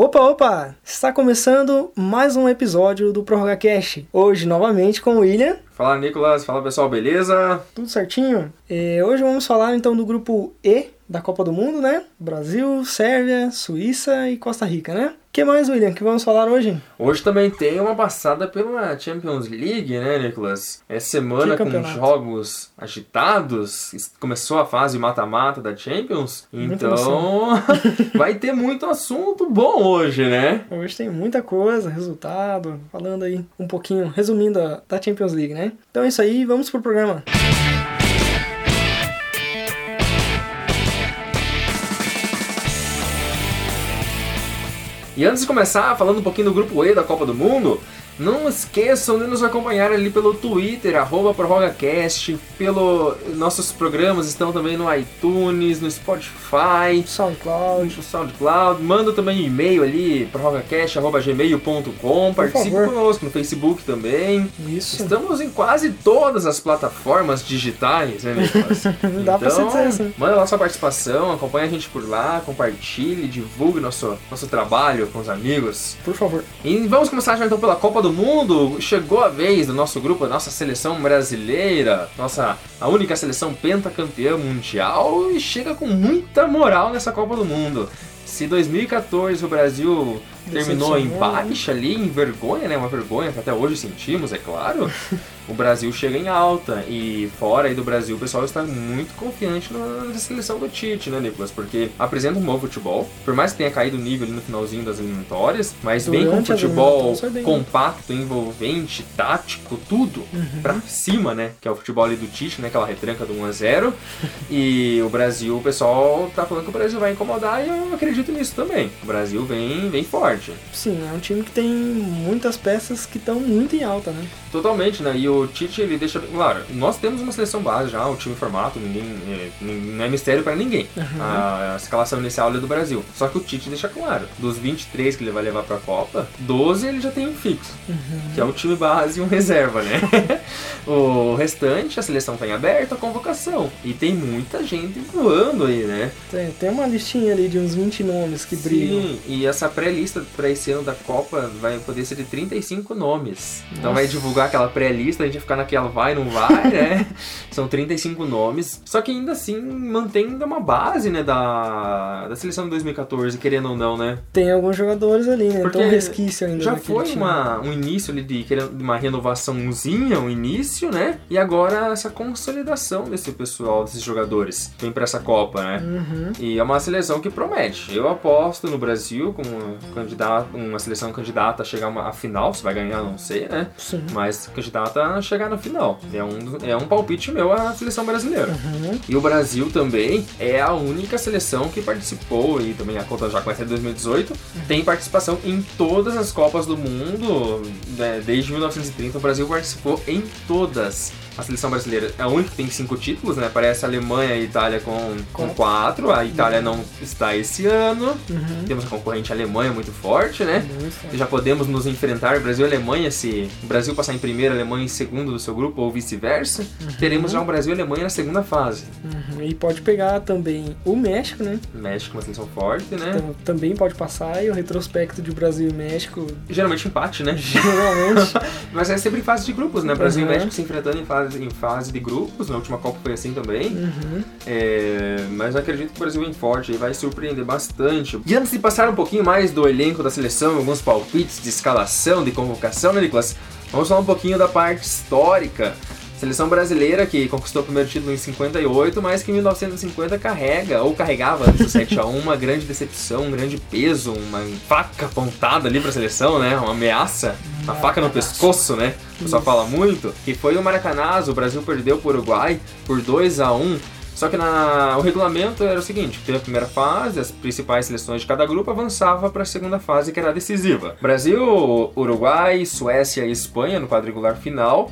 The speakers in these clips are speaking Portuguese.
Opa, opa! Está começando mais um episódio do Prorroga Cash. Hoje, novamente, com o William. Fala, Nicolas. Fala, pessoal. Beleza? Tudo certinho? E hoje vamos falar, então, do grupo E da Copa do Mundo, né? Brasil, Sérvia, Suíça e Costa Rica, né? O que mais, William, que vamos falar hoje? Hoje também tem uma passada pela Champions League, né, Nicolas? É semana com jogos agitados. Começou a fase mata-mata da Champions. Então, vai ter muito assunto bom hoje, né? Hoje tem muita coisa, resultado, falando aí um pouquinho, resumindo a, da Champions League, né? Então é isso aí, vamos pro programa. E antes de começar, falando um pouquinho do grupo E da Copa do Mundo, não esqueçam de nos acompanhar ali pelo Twitter, arroba ProrrogaCast, pelo nossos programas estão também no iTunes, no Spotify, SoundCloud. no SoundCloud. Manda também um e-mail ali, prorrogacast.gmail.com. Participe conosco no Facebook também. Isso. Estamos em quase todas as plataformas digitais, né? Dá então, pra se dizer assim. Manda lá sua participação, acompanha a gente por lá, compartilhe, divulgue nosso, nosso trabalho com os amigos. Por favor. E vamos começar já então pela Copa do Mundo. Chegou a vez do nosso grupo, da nossa seleção brasileira, nossa a única seleção pentacampeã mundial e chega com muita moral nessa Copa do Mundo. Se 2014 o Brasil terminou em né? baixa ali, em vergonha, né? Uma vergonha que até hoje sentimos, é claro. o Brasil chega em alta e fora aí do Brasil o pessoal está muito confiante na, seleção do Tite, né, Nicolas? Porque apresenta um bom futebol, por mais que tenha caído o nível ali no finalzinho das eliminatórias, mas vem com Durante futebol bem. compacto, envolvente, tático, tudo Uhum. pra cima, né? Que é o futebol ali do Tite, né? Aquela retranca do 1 a 0 E o Brasil, o pessoal tá falando que o Brasil vai incomodar e eu acredito nisso também. O Brasil vem, vem forte. Sim, é um time que tem muitas peças que estão muito em alta, né? Totalmente, né? E o Tite, ele deixa. Claro, nós temos uma seleção base já, o time formato, ninguém. é, não é mistério pra ninguém. Uhum. A, a escalação inicial ali do Brasil. Só que o Tite deixa claro: dos 23 que ele vai levar pra Copa, 12 ele já tem um fixo. Que é o time base e um reserva, né? o restante, a seleção tá em aberto, a convocação. E tem muita gente voando aí, né? Tem, tem uma listinha ali de uns 20 nomes que brilham. Sim, e essa pré-lista pra esse ano da Copa vai poder ser de 35 nomes. Então Nossa. vai divulgar aquela pré-lista, a gente vai ficar naquela vai, não vai, né? São 35 nomes. Só que ainda assim mantém uma base, né, da, da seleção de 2014, querendo ou não, né? Tem alguns jogadores ali, né? Porque Tem um resquício ainda Já foi time. uma, um início ali de querendo uma renovaçãozinha, um início, né? E agora essa consolidação desse pessoal, desses jogadores, vem pra essa Copa, né? Uhum. E é uma seleção que promete. Eu aposto no Brasil como uma, candidata, uma seleção candidata a chegar uma- à final. Se vai ganhar, não sei, né? Sim. Mas candidata a chegar no final. É um, é um palpite meu a seleção brasileira. Uhum. E o Brasil também é a única seleção que participou, e também a conta já começa em 2018, tem participação em todas as Copas do Mundo. né? Desde 1930, o Brasil participou em todas. A seleção brasileira é a única que tem cinco títulos, né? Parece a Alemanha e a Itália com, com Quatro. A Itália não está esse ano. Uhum. Temos a concorrente Alemanha muito forte, né? Muito forte. Já podemos nos enfrentar Brasil e Alemanha se o Brasil passar em primeiro, a Alemanha em segundo do seu grupo ou vice-versa. Teremos já um Brasil e Alemanha na segunda fase. Uhum. E pode pegar também o México, né? México uma seleção forte, né? Então, também pode passar e o retrospecto de Brasil e México, Geralmente empate, né? geralmente. Mas é sempre em fase de grupos, né? Brasil Uhum. e México se enfrentando em fase, em fase de grupos. Na última Copa foi assim também. uhum. É, mas eu acredito que o Brasil vem forte e vai surpreender bastante. E antes de passar um pouquinho mais do elenco da seleção, alguns palpites de escalação, de convocação, né, Nicolas? Vamos falar um pouquinho da parte histórica. Seleção brasileira que conquistou o primeiro título em 58, mas que em 1950 carrega, ou carregava antes do 7x1, uma grande decepção, um grande peso, uma faca apontada ali pra seleção, né? Uma ameaça, uma faca no pescoço, né? O pessoal fala muito. Que foi o Maracanazo, o Brasil perdeu pro Uruguai por 2 a 1 só que na, o regulamento era o seguinte: teve a primeira fase, as principais seleções de cada grupo avançava para a segunda fase, que era a decisiva. Brasil, Uruguai, Suécia e Espanha no quadrangular final.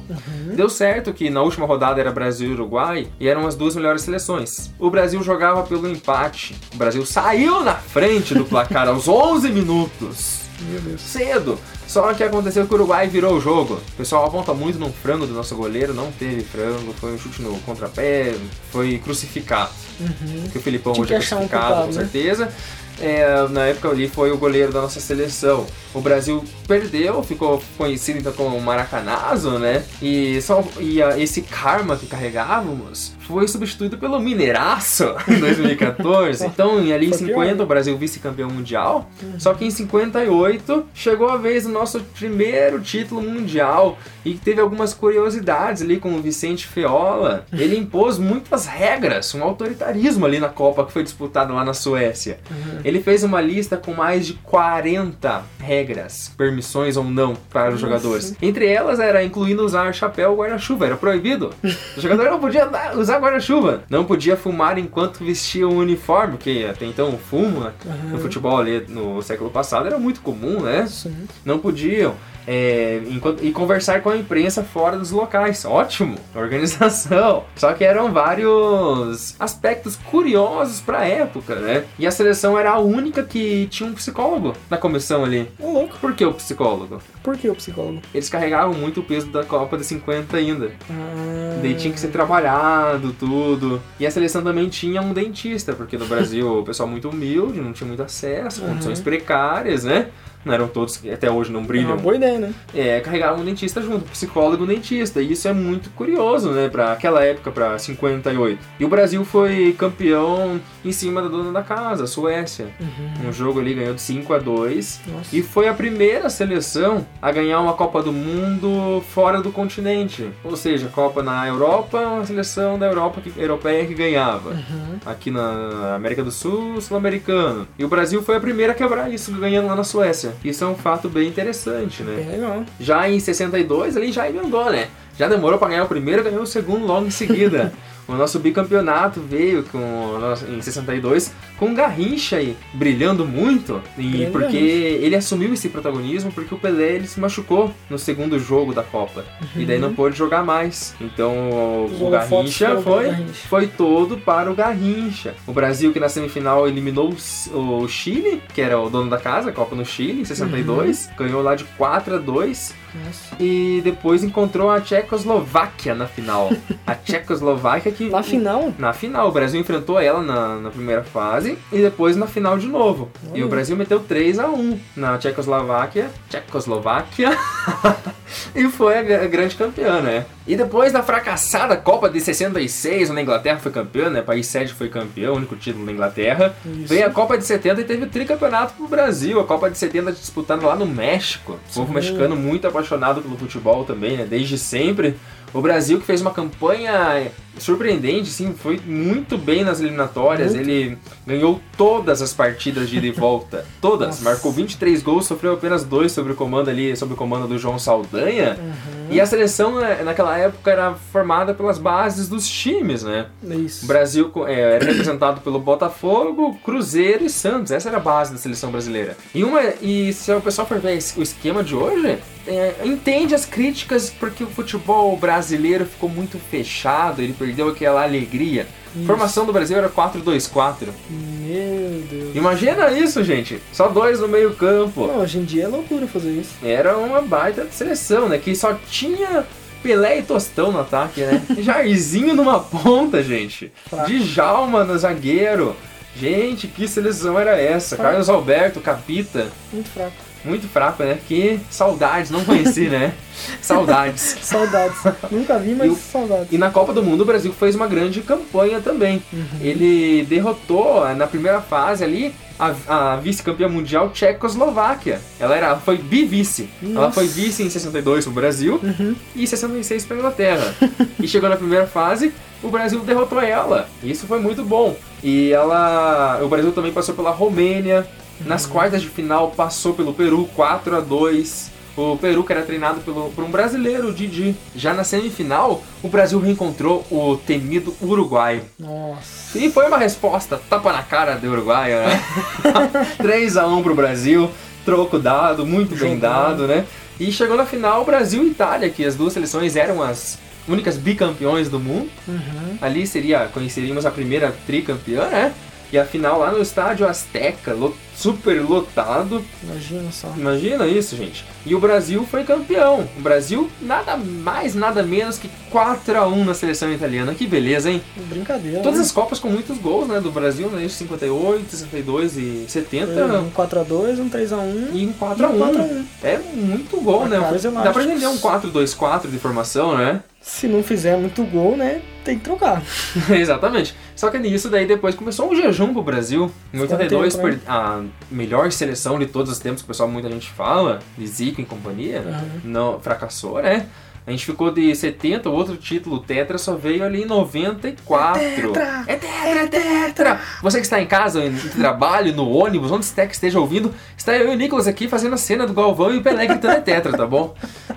Deu certo que na última rodada era Brasil e Uruguai e eram as duas melhores seleções. O Brasil jogava pelo empate. O Brasil saiu na frente do placar aos 11 minutos Meu Deus. cedo. Só que aconteceu que o Uruguai virou o jogo. O pessoal aponta muito no frango do nosso goleiro, não teve frango, foi um chute no contrapé, foi crucificado. Uhum. Que o Filipão Tinha hoje é achar um crucificado, culpado, com né? certeza. é, na época ali foi o goleiro da nossa seleção. O Brasil perdeu, ficou conhecido então como Maracanazo, né? E, só, e a, esse karma que carregávamos foi substituído pelo Mineiraço em 2014. então, ali em 50, o Brasil vice-campeão mundial. Uhum. Só que em 58 chegou a vez do nosso primeiro título mundial e teve algumas curiosidades ali com o Vicente Feola. Ele impôs muitas regras, um autoritarismo ali na Copa que foi disputada lá na Suécia. Uhum. Ele fez uma lista com mais de 40 regras, permissões ou não para os jogadores. Entre elas era incluindo usar chapéu ou guarda-chuva, era proibido. O jogador não podia usar guarda-chuva, não podia fumar enquanto vestia o uniforme, que até então o fumo uhum. no futebol ali no século passado era muito comum, né? Sim. Não podiam é, enquanto, e conversar com a imprensa fora dos locais. Ótimo, organização. Só que eram vários aspectos curiosos para a época, né? E a seleção era a única que tinha um psicólogo na comissão ali. É louco. Por que o psicólogo? Por que o psicólogo? Eles carregavam muito o peso da Copa de 50 ainda. Ah. Daí tinha que ser trabalhado, tudo. E a seleção também tinha um dentista, porque no Brasil o pessoal muito humilde, não tinha muito acesso, uhum. condições precárias, né? Não eram todos que até hoje não brilham. É uma boa ideia, né? É, carregaram um dentista junto, um psicólogo e um dentista. E isso é muito curioso, né, para aquela época, para 58. E o Brasil foi campeão em cima da dona da casa, a Suécia. Uhum. Um jogo ali ganhou de 5 a 2 Nossa. E foi a primeira seleção a ganhar uma Copa do Mundo fora do continente. Ou seja, Copa na Europa, uma seleção da Europa que, europeia que ganhava. Uhum. Aqui na América do Sul, sul-americano. E o Brasil foi a primeira a quebrar isso, ganhando lá na Suécia. Isso é um fato bem interessante, né? Bem legal. Já em 62, ele já emendou, né? Já demorou para ganhar o primeiro, ganhou o segundo logo em seguida. O nosso bicampeonato veio com, em 62 com o Garrincha aí, brilhando muito. E porque ele assumiu esse protagonismo porque o Pelé ele se machucou no segundo jogo da Copa. Uhum. E daí não pôde jogar mais. Então o, o Garrincha foi, Garrincha. foi todo para o Garrincha. O Brasil que na semifinal eliminou o Chile, que era o dono da casa, a Copa no Chile, em 62. Uhum. Ganhou lá de 4 a 2 nossa. E depois encontrou a Tchecoslováquia na final. a Tchecoslováquia que. Na final? Na final. O Brasil enfrentou ela na, na primeira fase e depois na final de novo. E o Brasil meteu 3 a 1 na Tchecoslováquia. Tchecoslováquia. e foi a grande campeã, né? E depois da fracassada Copa de 66, onde a Inglaterra foi campeã, né? País sede foi campeão, único título da Inglaterra. Isso. Veio a Copa de 70 e teve o tricampeonato pro Brasil. A Copa de 70 disputada lá no México. O povo mexicano muito apaixonado pelo futebol também, né? Desde sempre. O Brasil que fez uma campanha surpreendente, sim, foi muito bem nas eliminatórias. Muito. Ele ganhou todas as partidas de ida e volta, todas. Nossa. Marcou 23 gols, sofreu apenas dois sobre o comando ali, sob o comando do João Saldanha. Uhum. E a seleção né, naquela época era formada pelas bases dos times, né? Isso. O Brasil é, era representado pelo Botafogo, Cruzeiro e Santos. Essa era a base da seleção brasileira. E uma e se o pessoal for ver o esquema de hoje, é, entende as críticas porque o futebol brasileiro ficou muito fechado, ele perdeu aquela alegria. Isso. Formação do Brasil era 4-2-4. Meu Deus. Imagina isso, gente. Só dois no meio campo. Não, hoje em dia é loucura fazer isso. Era uma baita seleção, né? Que só tinha Pelé e Tostão no ataque, né? Jairzinho numa ponta, gente. Fraco. Djalma no zagueiro. Gente, que seleção era essa? Fraco. Carlos Alberto, Capita. Muito fraco. Muito fraco, né? Que saudades, não conheci, né? saudades. saudades. Nunca vi, mas e, saudades. E na Copa do Mundo o Brasil fez uma grande campanha também. Uhum. Ele derrotou na primeira fase ali a, a vice-campeã mundial Tchecoslováquia. Ela era, foi bi-vice. Ela foi vice em 62 pro Brasil uhum. e em 66 pra Inglaterra. e chegou na primeira fase, o Brasil derrotou ela. Isso foi muito bom. E ela, o Brasil também passou pela Romênia, nas quartas de final passou pelo Peru 4 a 2 o Peru que era treinado pelo, por um brasileiro, o Didi. Já na semifinal, o Brasil reencontrou o temido Uruguai. Nossa. E foi uma resposta tapa na cara do Uruguai, né? 3 a 1 pro Brasil, troco dado, muito bem dado, né? E chegou na final Brasil e Itália, que as duas seleções eram as únicas bicampeões do mundo. Uhum. Ali seria, conheceríamos a primeira tricampeã, né? E a final lá no estádio Azteca, super lotado. Imagina só. Imagina isso, gente. E o Brasil foi campeão. O Brasil, nada mais, nada menos que 4 a 1 na seleção italiana. Que beleza, hein? Brincadeira. Todas né? as Copas com muitos gols, né? Do Brasil, né? 58, 62 e 70. Um 4x2, um 3x1 E um 4x1. É muito gol, né? Placares Dá pra entender um 4-2-4 de formação, né? Se não fizer muito gol, né? Tem que trocar. Exatamente. Só que nisso daí depois começou um jejum pro Brasil. Em Ficou um 82, tempo, né? a melhor seleção de todos os tempos, que o pessoal muita gente fala, de Zico e companhia, Aham. não fracassou, né? A gente ficou de 70, o outro título, Tetra, só veio ali em 94. Tetra! É Tetra, é Tetra! Você que está em casa, em trabalho, no ônibus, onde você que esteja ouvindo, está eu e o Nicolas aqui fazendo a cena do Galvão e o Pelé gritando é Tetra, tá bom?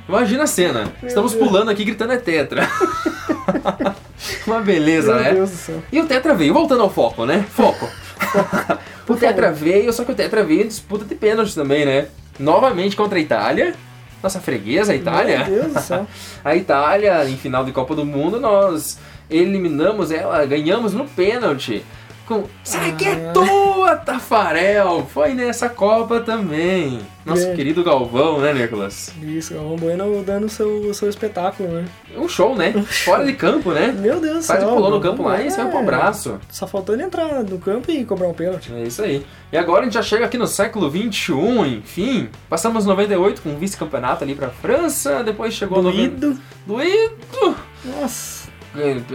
Imagina a cena. Estamos pulando aqui gritando é Tetra. Uma beleza, Meu né? Deus do céu. E o Tetra veio, voltando ao foco, né? Foco. o Tetra veio, só que o Tetra veio em disputa de pênaltis também, né? Novamente contra a Itália. Nossa freguesa, a Itália. Meu Deus do céu. A Itália, em final de Copa do Mundo, nós eliminamos ela, ganhamos no pênalti. Com Sai que é Ah. tua, Tafarel! Foi nessa Copa também. Nosso É. querido Galvão, né, Nicolas? Isso, Galvão Bueno dando o seu, o seu espetáculo, né? Um show, né? Fora de campo, né? Meu Deus do Faz céu. o pulou no campo lá e Bueno saiu pro é- abraço. Só faltou ele entrar no campo e cobrar um pênalti. É isso aí. E agora a gente já chega aqui no século XXI, enfim. Passamos 98 com um vice-campeonato ali pra França, depois chegou no... Doído. Doído! Nossa.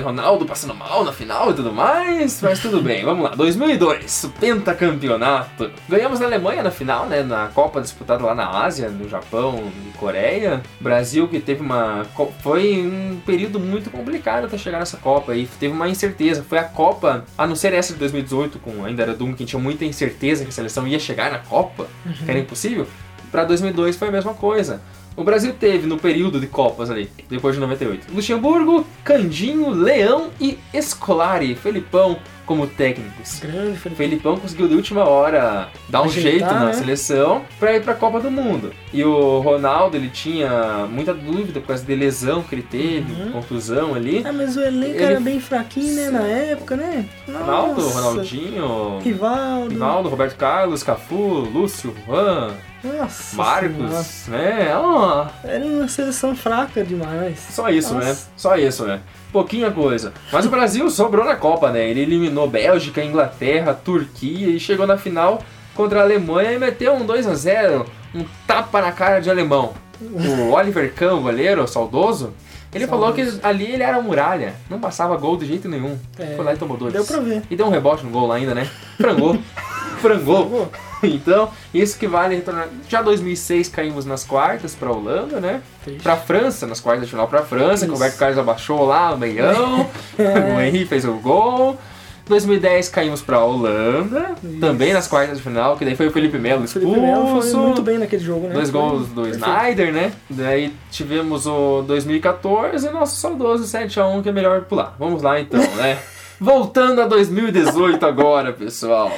Ronaldo passando mal na final e tudo mais, mas tudo bem, vamos lá. 2002, o pentacampeonato. Ganhamos na Alemanha na final, né, na Copa disputada lá na Ásia, no Japão e Coreia. Brasil que teve uma... foi um período muito complicado até chegar nessa Copa e teve uma incerteza. Foi a Copa, a não ser essa de 2018, com ainda era Duncan, que tinha muita incerteza que a seleção ia chegar na Copa, que era impossível. Pra 2002 foi a mesma coisa. O Brasil teve no período de Copas ali, depois de 98, Luxemburgo, Candinho, Leão e Escolari, Felipão como técnicos. Grande, Felipe. Felipão conseguiu de última hora dar um Ajeitar, jeito na né? seleção pra ir pra Copa do Mundo. E o Ronaldo, ele tinha muita dúvida por causa de lesão que ele teve, Uhum. contusão ali. Ah, mas o elenco Ele- era bem fraquinho, né? Na época, né? Ronaldo, Nossa. Ronaldinho, Rivaldo. Rivaldo, Roberto Carlos, Cafu, Lúcio, Juan, Nossa Senhora. Marcos, né? Ó, Era uma seleção fraca demais. Só isso, Nossa. né? Só isso, né? Pouquinha coisa. Mas o Brasil sobrou na Copa, né? Ele eliminou Bélgica, Inglaterra, Turquia e chegou na final contra a Alemanha e meteu um 2 a 0 um tapa na cara de alemão. O Oliver Kahn, o goleiro saudoso, ele falou que ali ele era muralha, não passava gol de jeito nenhum. É, Foi lá e tomou dois. Deu pra ver. E deu um rebote no gol lá ainda, né? Frangou. Frangou. Então, isso que vale retornar. Já 2006 caímos nas quartas pra Holanda, né? Fez. Pra França, nas quartas de final pra França, que o. Roberto Carlos abaixou lá o meião, É. o Henry fez o gol. 2010 caímos pra Holanda, Isso. também nas quartas de final, que daí foi o Felipe Melo expulso. Felipe Melo foi muito bem naquele jogo, né? Dois gols do perfeito. Snyder, né? Daí tivemos o 2014 e nosso saudoso 7x1 que é melhor pular. Vamos lá então, né? Voltando a 2018 agora, pessoal.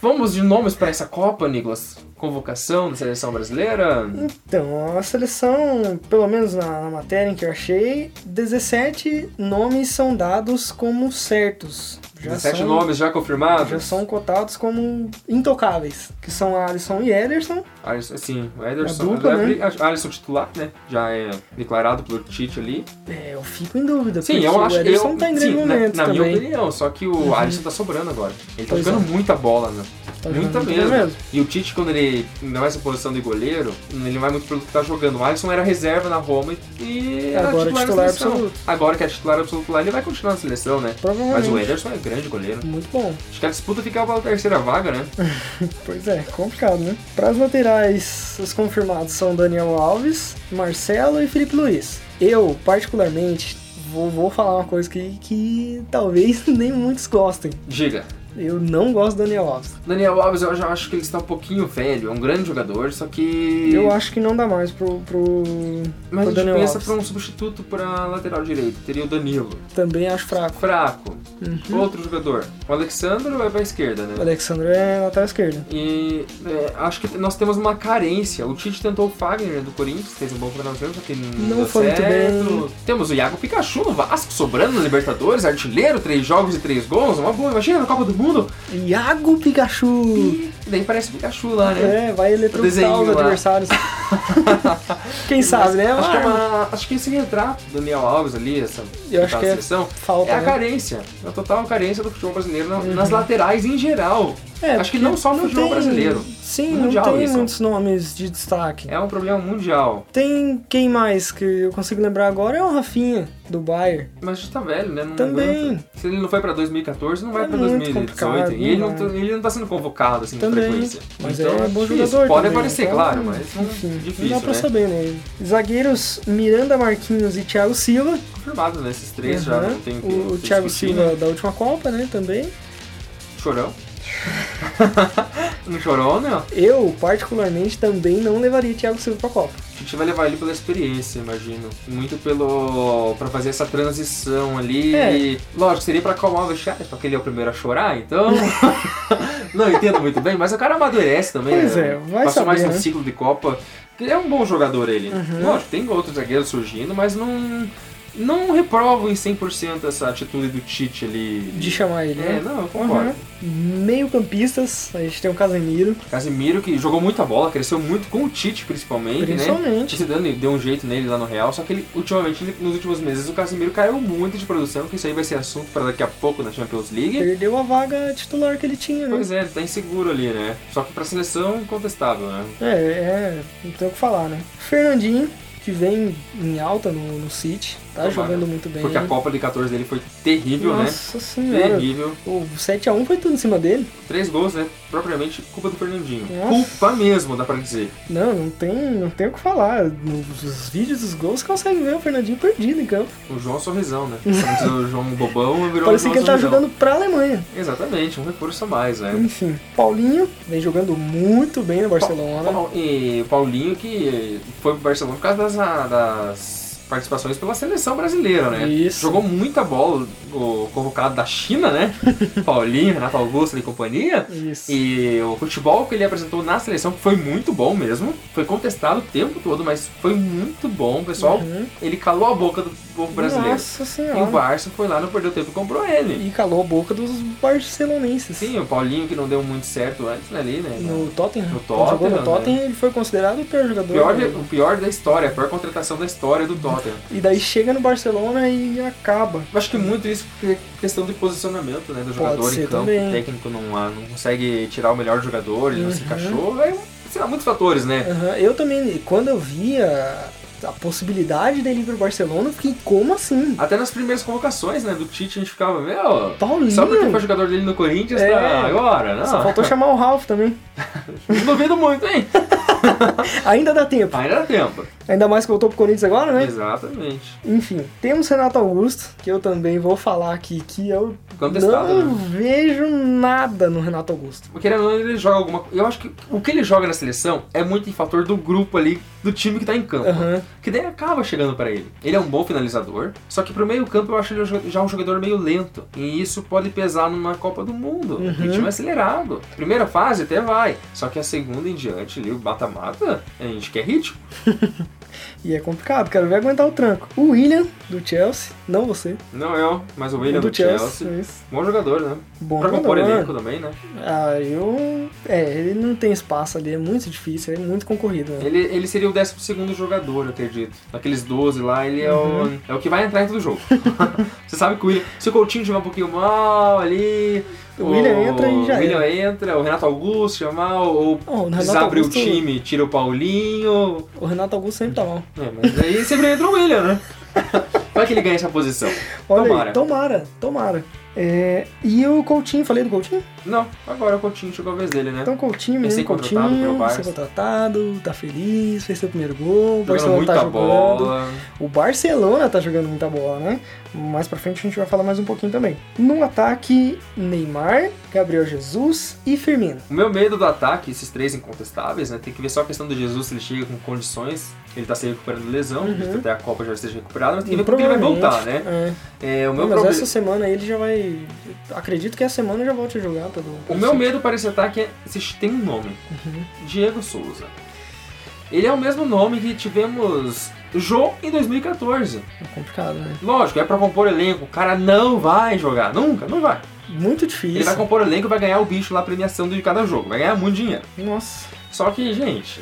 Vamos de nomes para essa Copa, Nicolas? Convocação da seleção brasileira? Então, a seleção, pelo menos na, na matéria em que eu achei, 17 nomes são dados como certos. Já 17 são, nomes já confirmados? Já são cotados como intocáveis, que são Alisson e Ederson. Alisson, sim, o Ederson. A dupla, André- né? Alisson titular, né? Já é declarado pelo Tite ali. É, eu fico em dúvida, Sim, eu acho o Ederson eu, tá em grande sim, na, momento na minha também. opinião, só que o Alisson tá sobrando agora. Ele tá Pois jogando é. muita bola, né? Tá muita mesmo. mesmo. E o Tite, quando ele ainda mais essa posição de goleiro, ele vai muito pelo que tá jogando. O Alisson era reserva na Roma e- Agora é titular, titular absoluto. Agora que é titular absoluto lá, ele vai continuar na seleção, né? Mas Provavelmente. o Ederson é grande goleiro. Muito bom. Acho que a disputa ficava pela terceira vaga, né? Pois é, complicado, né? Para as laterais, os confirmados são Daniel Alves, Marcelo e Felipe Luiz. Eu, particularmente, vou, vou falar uma coisa que, que talvez nem muitos gostem. Diga. Eu não gosto do Daniel Alves. Daniel Alves, eu já acho que ele está um pouquinho velho. É um grande jogador, só que... Eu acho que não dá mais pro, pro, Mas pro a gente Daniel pensa para um substituto para lateral direito. Teria o Danilo. Também acho fraco. Fraco. Uhum. Outro jogador. O Alexandre vai pra esquerda, né? O Alexandre é lateral esquerda. E é, acho que nós temos uma carência. O Tite tentou o Fagner do Corinthians, fez um bom campeonato, só que não, Não foi muito certo. bem. Temos o Iago Pikachu no Vasco, sobrando na Libertadores, artilheiro, três jogos e três gols. Uma boa, imagina na Copa do segundo. Iago Pikachu! E daí parece Pikachu lá, né? É, vai eletrocutar os lá. adversários. Quem sabe, né? Acho que, é uma, acho que retrato do Daniel Alves ali, essa Eu acho tá que é seleção, falta, é a né? carência. É a total carência do futebol brasileiro na- nas laterais em geral. É, acho que não só no futebol brasileiro. Sim, Mundial não tem isso. muitos nomes de destaque. É um problema mundial. Tem quem mais que eu consigo lembrar agora é o Rafinha, do Bayern. Mas já tá velho, né? Não Também. aguenta. Se ele não foi pra 2014, não vai É pra muito 2018. complicado, E ele não vai. tá- ele não tá sendo convocado assim com Também. frequência. Mas então, é bom difícil. jogador Pode também, aparecer, então, claro, mas não, Enfim, difícil, não dá pra né? saber, né? Zagueiros Miranda Marquinhos e Thiago Silva. Confirmado, né? Esses três já Aham. não tem o O, Thiago Silva né? da última Copa, né? Também. Chorão. não chorou, né? Eu, particularmente, também não levaria Thiago Silva pra Copa. A gente vai levar ele pela experiência, imagino. Muito pelo. pra fazer essa transição ali. É. E, lógico, seria pra acalmar o vestiário, porque ele é o primeiro a chorar, então. não entendo muito bem, mas o cara amadurece também. Pois né? é, vai Passou saber, mais um né? ciclo de Copa. Ele é um bom jogador, ele. Uhum. Lógico, tem outros zagueiros surgindo, mas não. Não reprovo em 100% essa atitude do Tite ali. De chamar ele, É, né? não, eu concordo. Meio campistas, a gente tem o Casemiro, Casimiro, que jogou muita bola, cresceu muito com o Tite, principalmente, né? principalmente. O Zidane deu um jeito nele lá no Real, só que ele, ultimamente, ele- nos últimos meses, o Casemiro caiu muito de produção, que isso aí vai ser assunto para daqui a pouco na Champions League. Perdeu a vaga titular que ele tinha, né? Pois é, ele tá inseguro ali, né? Só que pra seleção, incontestável, né? É, é, não tem o que falar, né? Fernandinho, que vem em alta no, no City, tá jogando muito bem. Porque a Copa de 14 dele foi terrível, Nossa né? senhora. Terrível. O 7x1 foi tudo em cima dele. Três gols, né? Propriamente culpa do Fernandinho. Nossa. Culpa mesmo, dá pra dizer. Não, não tem, não tem o que falar. Nos vídeos dos gols você consegue ver o Fernandinho perdido em campo. O João Sorrisão, né? Antes o João Bobão virou Parecia que ele tá jogando pra Alemanha. Exatamente, um recurso a mais, né? Enfim, Paulinho vem jogando muito bem no Barcelona. Pa- E o Paulinho que foi pro Barcelona por causa das, das participações pela seleção brasileira, né? Isso. Jogou muita bola, o convocado da China, né? Paulinho, Renato Augusto e companhia. Isso. E o futebol que ele apresentou na seleção foi muito bom mesmo. Foi contestado o tempo todo, mas foi muito bom, pessoal. Uhum. Ele calou a boca do povo brasileiro. Nossa E o senhora. Barça foi lá, não perdeu tempo e comprou ele. E calou a boca dos barcelonenses. Sim, o Paulinho que não deu muito certo antes né, ali, né? No Tottenham. No Quando jogou no Tottenham, né? Tottenham, ele foi considerado o pior jogador. O pior, o pior da história, a pior contratação da história do Tottenham. E daí chega no Barcelona e acaba. Eu acho que muito isso porque é questão de posicionamento né, do Pode jogador em campo. também. O técnico não, ah, não consegue tirar o melhor jogador, ele não se Uhum. encaixou. É, sei lá, muitos fatores, né? Aham, Eu também, quando eu via a possibilidade dele ir pro Barcelona, fiquei, como assim? Até nas primeiras convocações né, do Tite a gente ficava, meu, Paulinho? só porque foi jogador dele no Corinthians, É. tá agora? Não, Só faltou chamar o Ralph também. duvido muito, hein? Ainda dá tempo. Ainda dá tempo. Ainda mais que voltou pro Corinthians agora, né? Exatamente. Enfim, temos Renato Augusto, que eu também vou falar aqui, que eu não né? vejo nada no Renato Augusto. Querendo ou não, ele joga alguma coisa. Eu acho que o que ele joga na seleção é muito em fator do grupo ali, do time que tá em campo. Aham. Que daí acaba chegando pra ele. Ele é um bom finalizador, só que pro meio campo eu acho ele já um jogador meio lento. E isso pode pesar numa Copa do Mundo. Uhum. Ritmo acelerado. Primeira fase até vai, só que a segunda em diante ali, o mata-mata, a gente quer ritmo. E é complicado, quero ver aguentar o tranco. O William, do Chelsea, não você. Não eu, mas o William o do, Chelsea. isso. Bom jogador, né? Bom pra compor jogador. elenco também, né? Ah, eu. É, ele não tem espaço ali, é muito difícil, é muito concorrido. Né? Ele, ele seria o 12 jogador, eu acredito. Daqueles 12 lá, ele é, Uhum. o, é o que vai entrar dentro do jogo. Você sabe que o William, se o Coutinho jogar um pouquinho mal ali. O William entra e já O William entra, o Renato Augusto joga mal, ou Oh, desabre Augusto- o time, tira o Paulinho. O Renato Augusto sempre tá mal. É, mas aí sempre entra o William, né? Vai que ele ganha essa posição. Olha Tomara. aí, tomara, tomara. É, e o Coutinho, falei do Coutinho? Não, agora o Coutinho chegou a vez dele, né? Então Coutinho pelo Coutinho, Barça. ser contratado, tá feliz, fez seu primeiro gol, o Jogando Barcelona muita tá jogando. bola. O Barcelona tá jogando muita bola, né? Mais pra frente a gente vai falar mais um pouquinho também. No ataque, Neymar, Gabriel Jesus e Firmino. O meu medo do ataque, esses três incontestáveis, né? Tem que ver só a questão do Jesus, se ele chega com condições. Ele tá se recuperando de lesão, Uhum. até a Copa já esteja recuperada, mas tem que ver como ele vai voltar, né? É. É, o meu mas essa semana ele já vai. Acredito que essa semana já volte a jogar pelo. O meu medo para esse ataque é tem um nome. Uhum. Diego Souza. Ele é o mesmo nome que tivemos Jô em 2014. É complicado, né? Lógico, é pra compor elenco, o cara não vai jogar, nunca, não vai. Muito difícil. Ele vai compor elenco e vai ganhar o bicho lá, a premiação de cada jogo. Vai ganhar muito dinheiro. Nossa. Só que, gente,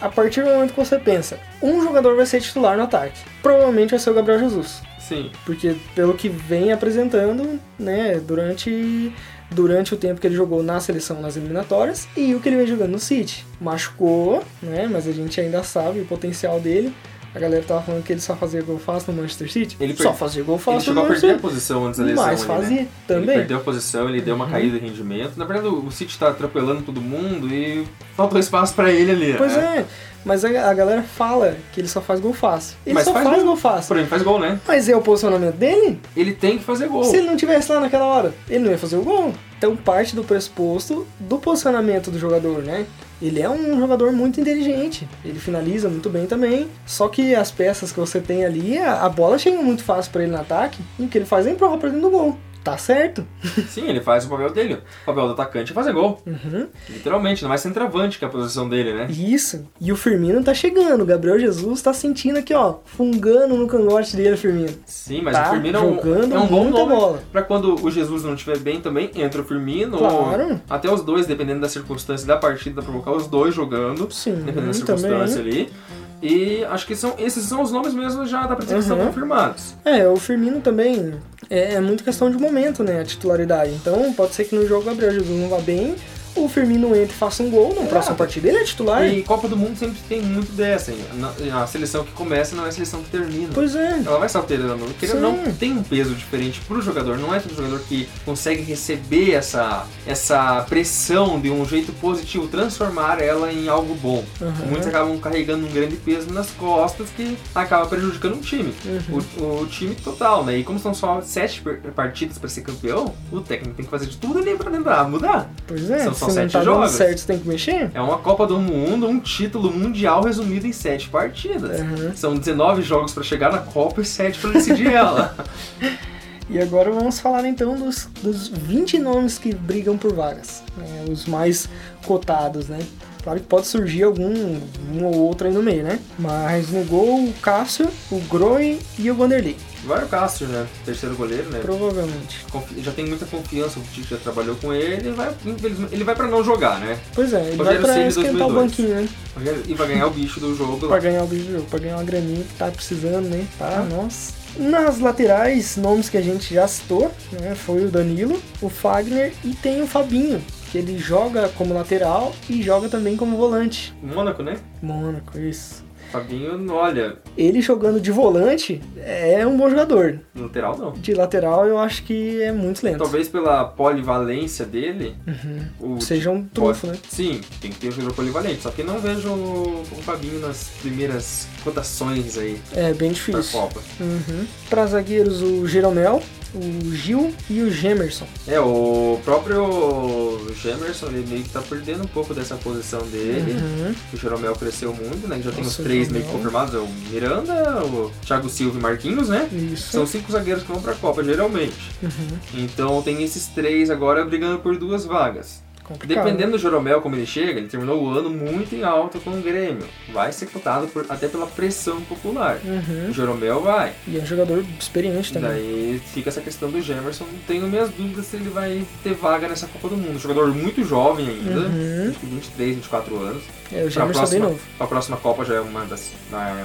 A partir do momento que você pensa, um jogador vai ser titular no ataque. Provavelmente vai ser o Gabriel Jesus. sim. Porque pelo que vem apresentando, né, durante, durante o tempo que ele jogou na seleção nas eliminatórias e o que ele vem jogando no City. Machucou, né, mas a gente ainda sabe o potencial dele. A galera tava falando que ele só fazia gol fácil no Manchester City. Ele só fazia gol Ele fácil chegou no a perder a Manchester posição antes da lesão Mas ali, né? fazia Ele também. perdeu a posição, ele deu uma Uhum. caída de rendimento. Na verdade, o City tá atropelando todo mundo e faltou espaço pra ele ali. Pois né? é, mas a, a galera fala que ele só faz gol fácil. Ele Mas só faz faz, gol. gol fácil. Porém, faz gol, né? Mas é o posicionamento dele? Ele tem que fazer gol. Se ele não tivesse lá naquela hora, ele não ia fazer o gol. Então parte do pressuposto do posicionamento do jogador, né? Ele é um jogador muito inteligente, ele finaliza muito bem também. Só que as peças que você tem ali, a, a bola chega muito fácil pra ele no ataque, e o que ele faz é empurrar pra dentro do gol. Tá certo? Sim, ele faz o papel dele. O papel do atacante é fazer gol. Uhum. Literalmente, não mais centroavante que é a posição dele, né? Isso. E o Firmino tá chegando. O Gabriel Jesus tá sentindo aqui, ó, fungando no cangote dele, Firmino. Sim, mas Tá o Firmino é um, jogando é um bom nome bola. pra quando o Jesus não estiver bem também, entra o Firmino. Claro. Até os dois, dependendo da circunstância da partida, pra colocar os dois jogando. Sim, dependendo da também. circunstância ali. E acho que são, esses são os nomes mesmo já dá pra dizer que estão Uhum. confirmados. É, o Firmino também é, é muito questão de momento, né? A titularidade. Então pode ser que no jogo o Gabriel Jesus não vá bem, o Firmino entre e faça um gol na próxima partida. Ele é titular. E Copa do Mundo sempre tem muito dessa. A seleção que começa não é a seleção que termina. Pois é. Ela vai se alterando. Querendo Sim. não, tem um peso diferente pro jogador. Não é todo jogador que consegue receber essa, essa pressão de um jeito positivo, transformar ela em algo bom. Uhum. Muitos acabam carregando um grande peso nas costas que acaba prejudicando o time. Uhum. O, o time total, né? E como são só sete partidas pra ser campeão, o técnico tem que fazer de tudo ali pra tentar mudar. Pois é, São se só não sete tá jogos. dando certo, você tem que mexer. É uma Copa do Mundo, um título mundial resumido em sete partidas. Uhum. São 19 jogos pra chegar na Copa e 7 pra decidir ela. E agora vamos falar então dos, dos 20 nomes que brigam por vagas. né? Os mais cotados, né? Claro que pode surgir algum um ou outro aí no meio, né? Mas no gol, o Cássio, o Groen e o Vanderlei. Vai o Cássio, né? Terceiro goleiro, né? Provavelmente. Confi- Já tem muita confiança, o Tite já trabalhou com ele, ele vai, infelizmente, ele vai pra não jogar, né? Pois é, ele Rogério vai pra Ceni esquentar o 2002. banquinho, né? E vai ganhar o bicho do jogo Pra lá. ganhar o bicho do jogo, pra ganhar uma graninha que tá precisando, né? Tá, nossa. Nas laterais, nomes que a gente já citou, né? Foi o Danilo, o Fagner e tem o Fabinho, que ele joga como lateral e joga também como volante. Mônaco, né? Mônaco, isso. Fabinho, olha, Ele jogando de volante é um bom jogador. lateral não. De lateral eu acho que é muito lento. Talvez pela polivalência dele, o Seja um trunfo, pode- né? Sim, tem que ter um jogador polivalente. Só que não vejo o, Fabinho nas primeiras cotações aí É bem pra difícil. Copa. Uhum. Para zagueiros, o Jeromel, o Gil e o Gemerson. É, o próprio Gemerson, ele meio que tá perdendo um pouco dessa posição dele. Uhum. O Jeromel cresceu muito, né? Já tem os três meio que confirmados: é o Miranda, o Thiago Silva e Marquinhos, né? Isso. São cinco zagueiros que vão pra Copa, geralmente. Uhum. Então tem esses três agora brigando por duas vagas. Complicado. Dependendo do Jeromel como ele chega, ele terminou o ano muito em alta com o Grêmio. Vai ser cotado por- até pela pressão popular. Uhum. O Jeromel vai. E é um jogador experiente também. Daí fica essa questão do Gemerson. Tenho minhas dúvidas se ele vai ter vaga nessa Copa do Mundo. Jogador muito jovem ainda, Uhum. acho que 23, 24 anos. É, o Gemerson é bem próxima, novo. pra próxima Copa já é uma das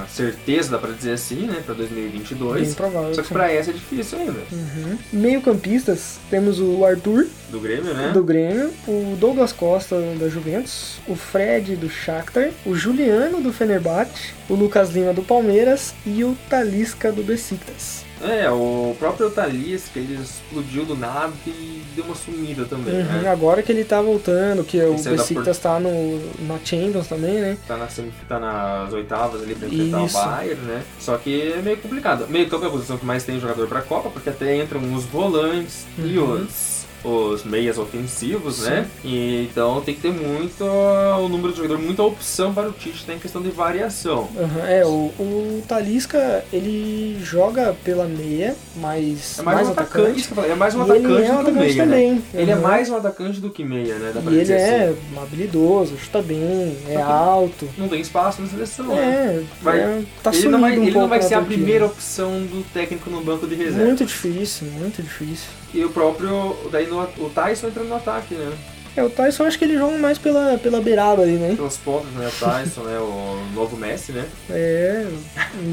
certeza, dá pra dizer assim, né? Pra 2022. Bem provável. Só que sim. pra essa é difícil ainda. Uhum. Meio campistas, temos o Arthur, Do Grêmio, né? do Grêmio, o Douglas Costa, da Juventus, o Fred, do Shakhtar, o Juliano, do Fenerbahçe, o Lucas Lima, do Palmeiras e o Talisca, do Besiktas. É, o próprio que ele explodiu do nada e deu uma sumida também, Uhum, né? Agora que ele tá voltando, que o Besiktas tá no, na Champions também, né? Tá, na, tá nas oitavas ali pra enfrentar Isso. o Bayern, né? Só que é meio complicado. Meio campo é a posição que mais tem jogador pra Copa, porque até entram os volantes e Uhum. os, os meias ofensivos, né? E, então tem que ter muito uh, o número de jogador, muita opção para o Tite, tem questão de variação. Uhum, É, o, o Talisca, ele joga pela meia, mas É mais, um atacante, eu falei, é mais um atacante ele é um do que atacante meia, né? também. Ele é Uhum. mais um atacante do que meia, né? E ele é assim. habilidoso, chuta bem, é que- alto. Não tem espaço na seleção, né? É, Vai- é, tá ele não vai, um ele não vai ser a primeira opção do técnico no banco de reserva. Muito difícil, muito difícil. E o próprio. Daí no, o Tyson entra no ataque, né? É, o Tyson acho que ele joga mais pela, pela beirada ali, né? Pelos pontos, né? O Tyson, né? O novo Messi, né? É,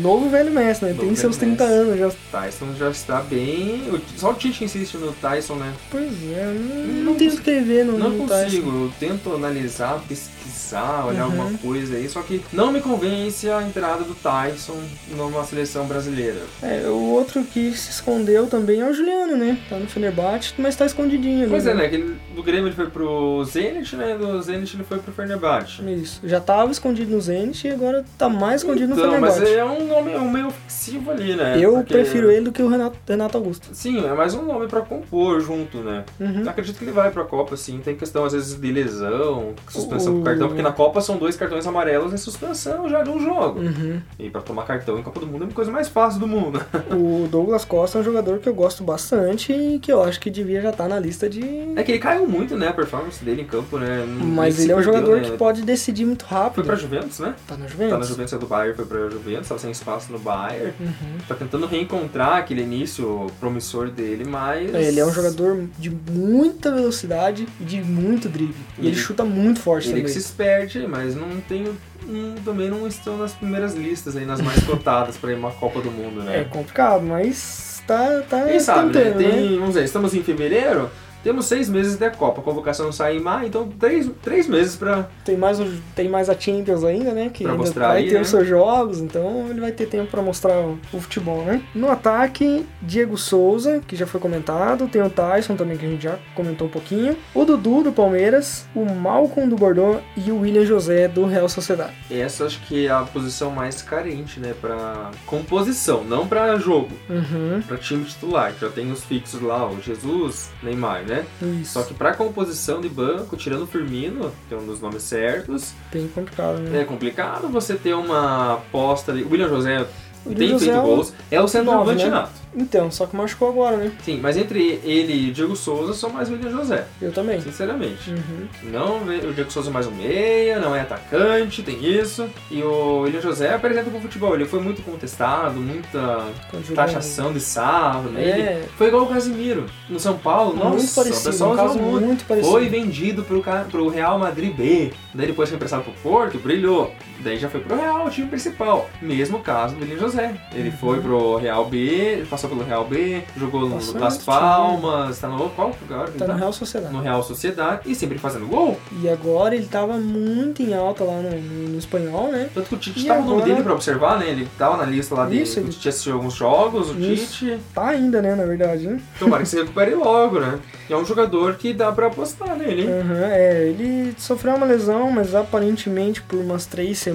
novo velho Messi, né? Tem seus 30 Messi. anos já. Tyson já está bem. o- Só o Tite insiste no Tyson, né? Pois é, não, Não não tenho o que ver no, Não no consigo, Tyson. eu tento analisar, pesquisar, olhar Uhum. alguma coisa aí, só que não me convence a entrada do Tyson numa seleção brasileira. É, o outro que se escondeu também é o Juliano, né? Tá no Fenerbahçe, mas tá escondidinho ali. Pois é, né? que ele- do Grêmio ele foi pro Zenit, né? Do Zenit ele foi pro Fenerbahçe. Isso. Já tava escondido no Zenit e agora tá mais escondido Então, no mas Fenerbahçe. é um nome um meio fictivo ali, né? Eu Porque- prefiro ele do que o Renato, Renato Augusto. Sim, é mais um nome pra compor junto, né? Uhum. Acredito que ele vai pra Copa, sim. Tem questão, às vezes, de lesão, suspensão O- do cartão, porque na Copa são dois cartões amarelos em suspensão já de um jogo. Uhum. E pra tomar cartão em Copa do Mundo é uma coisa mais fácil do mundo. O Douglas Costa é um jogador que eu gosto bastante e que eu acho que devia já estar na lista de. É que ele caiu muito, né? A performance dele em campo, né? Mas ele é um jogador né? que pode decidir muito Foi rápido. pra Juventus, né? Tá na Tá na Juventus. Juventus, é do Bayern, foi pra Juventus, tava sem espaço no Bayern. Uhum. Tá tentando reencontrar aquele início promissor dele, mas... É, Ele é um jogador de muita velocidade e de muito drible. E ele Ele- chuta muito forte Ele também. que se perde, mas não tem... não- também não estão nas primeiras listas aí, nas mais cotadas pra ir uma Copa do Mundo, É né? complicado, mas tá, tá Quem sabe, né? tentando, Tem, vamos dizer, estamos em fevereiro, temos seis meses da Copa, a convocação sai em maio, então três, três meses pra... Tem mais, o- tem mais a Champions ainda, né? Que vai aí, ter né? os seus jogos, então ele vai ter tempo pra mostrar o, o futebol, né? No ataque, Diego Souza, que já foi comentado, tem o Tyson também, que a gente já comentou um pouquinho, o Dudu do Palmeiras, o Malcolm do Bordeaux e o William José do Real Sociedade. Essa acho que é a posição mais carente, né? Pra composição, não pra jogo. Uhum, Pra time titular, que já tem os fixos lá, o Jesus, Neymar, né? Isso. Só que pra composição de banco, tirando o Firmino, que é um dos nomes certos, Bem complicado, né? é complicado você ter uma aposta ali. O William José O tem José feito é o- gols, é o centroavante né? nato. Então, só que machucou agora, né? Sim, mas entre ele e Diego Souza, sou mais o William José, Eu também. sinceramente. Uhum. Não, o Diego Souza é mais um meia, não é atacante, tem isso. E o William José apresenta pro futebol, ele foi muito contestado, muita taxação de sarro nele. É, Foi igual o Casimiro, no São Paulo. muito Nossa, parecido, o pessoal um caso muito. muito parecido. Foi vendido pro, pro Real Madrid B. Daí depois foi emprestado pro Porto, brilhou. Daí já foi pro Real, o time principal. Mesmo caso do William José. Ele Uhum. foi pro Real B, passou pelo Real B, jogou no Passou Palmas, tá no qual lugar? Tá no Real Sociedade. no Real Sociedade e sempre fazendo gol. E agora ele tava muito em alta lá no, no- espanhol, né? Tanto que o Tite E tava no nome agora- dele pra observar, né? Ele tava na lista lá dele. Isso, O ele- Tite assistiu alguns jogos, o Isso. Tite. Tá ainda, né, na verdade, né? Tomara que se recupere logo, né? E é um jogador que dá pra apostar nele, hein? Aham, é, ele sofreu uma lesão, mas aparentemente por umas três semanas.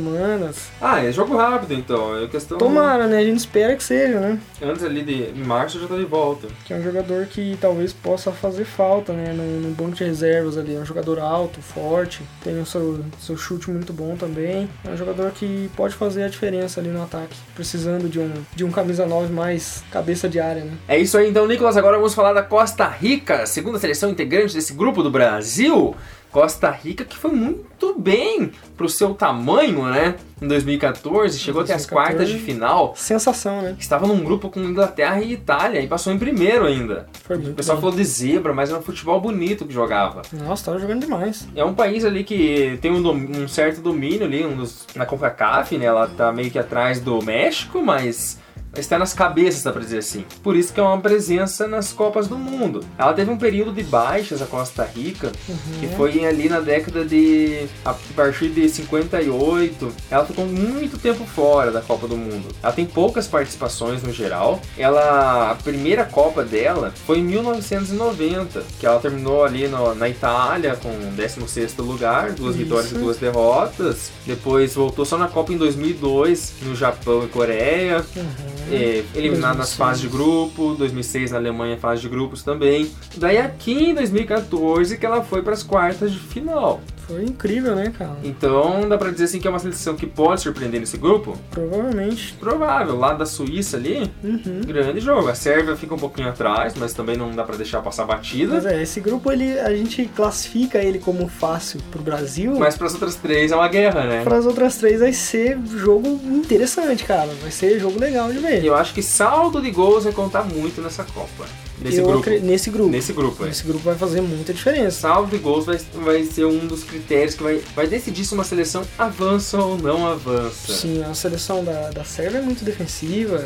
Ah, é jogo rápido então. É questão. Tomara, né? A gente espera que seja, né? Antes ali de março já tá de volta. Que é um jogador que talvez possa fazer falta, né? No, no banco de reservas ali. É um jogador alto, forte, tem o seu, seu chute muito bom também. É um jogador que pode fazer a diferença ali no ataque. Precisando de um, de um camisa 9 mais cabeça de área, né? É isso aí então, Nicolas. Agora vamos falar da Costa Rica, segunda seleção integrante desse grupo do Brasil. Costa Rica que foi muito bem pro seu tamanho, né? Em 2014, chegou até as 2014. quartas de final. Sensação, né? Estava num grupo com Inglaterra e Itália e passou em primeiro ainda. Foi O muito pessoal bem. falou de zebra, mas era um futebol bonito que jogava. Nossa, tava jogando demais. É um país ali que tem um, dom- um certo domínio ali, um dos- na CONCACAF, né? Ela tá meio que atrás do México, mas está nas cabeças, dá pra dizer assim. Por isso que é uma presença nas Copas do Mundo. Ela teve um período de baixas, a Costa Rica, que foi ali na década de... a partir de 58. Ela ficou muito tempo fora da Copa do Mundo. Ela tem poucas participações no geral. Ela... a primeira Copa dela foi em 1990, que ela terminou ali no- na Itália com 16º lugar, duas Isso. vitórias e duas derrotas. Depois voltou só na Copa em 2002, no Japão e Coreia. Uhum. É, eliminado nas 2006. fases de grupo, 2006 na Alemanha fase de grupos também. Daí aqui em 2014 que ela foi para as quartas de final. Foi incrível, né, cara? Então dá pra dizer assim que é uma seleção que pode surpreender nesse grupo? Provavelmente. Provável, lá da Suíça ali, Uhum. grande jogo. A Sérvia fica um pouquinho atrás, mas também não dá pra deixar passar batida. Mas é, esse grupo ele, a gente classifica ele como fácil pro Brasil. Mas para as outras três é uma guerra, né? Para as outras três vai ser jogo interessante, cara. Vai ser jogo legal de E ver. eu acho que saldo de gols vai contar muito nessa Copa. Nesse Eu grupo. Nesse grupo. Nesse grupo, é. Esse grupo vai fazer muita diferença. Saldo de gols vai, vai ser um dos critérios que vai, vai decidir se uma seleção avança ou não avança. Sim, a seleção da, da Sérvia é muito defensiva.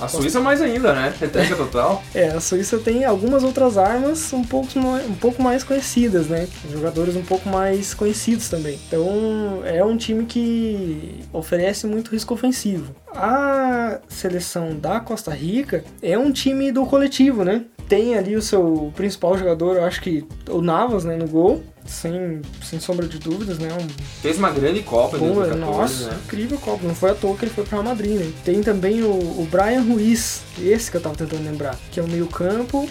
A, A Suíça mais ainda, né? Retranca total. É, a Suíça tem algumas outras armas um pouco, um pouco mais conhecidas, né? Jogadores um pouco mais conhecidos também. Então é um time que oferece muito risco ofensivo. A seleção da Costa Rica é um time do coletivo, né? Tem ali o seu principal jogador, eu acho que o Navas, né, no gol. Sem, sem sombra de dúvidas, né? Um Fez uma grande Copa Bom, 2014, nossa, né? incrível Copa. Não foi à toa que ele foi pro Real Madrid, né? Tem também o, o Brian Ruiz, esse que eu tava tentando lembrar, que é um meio campo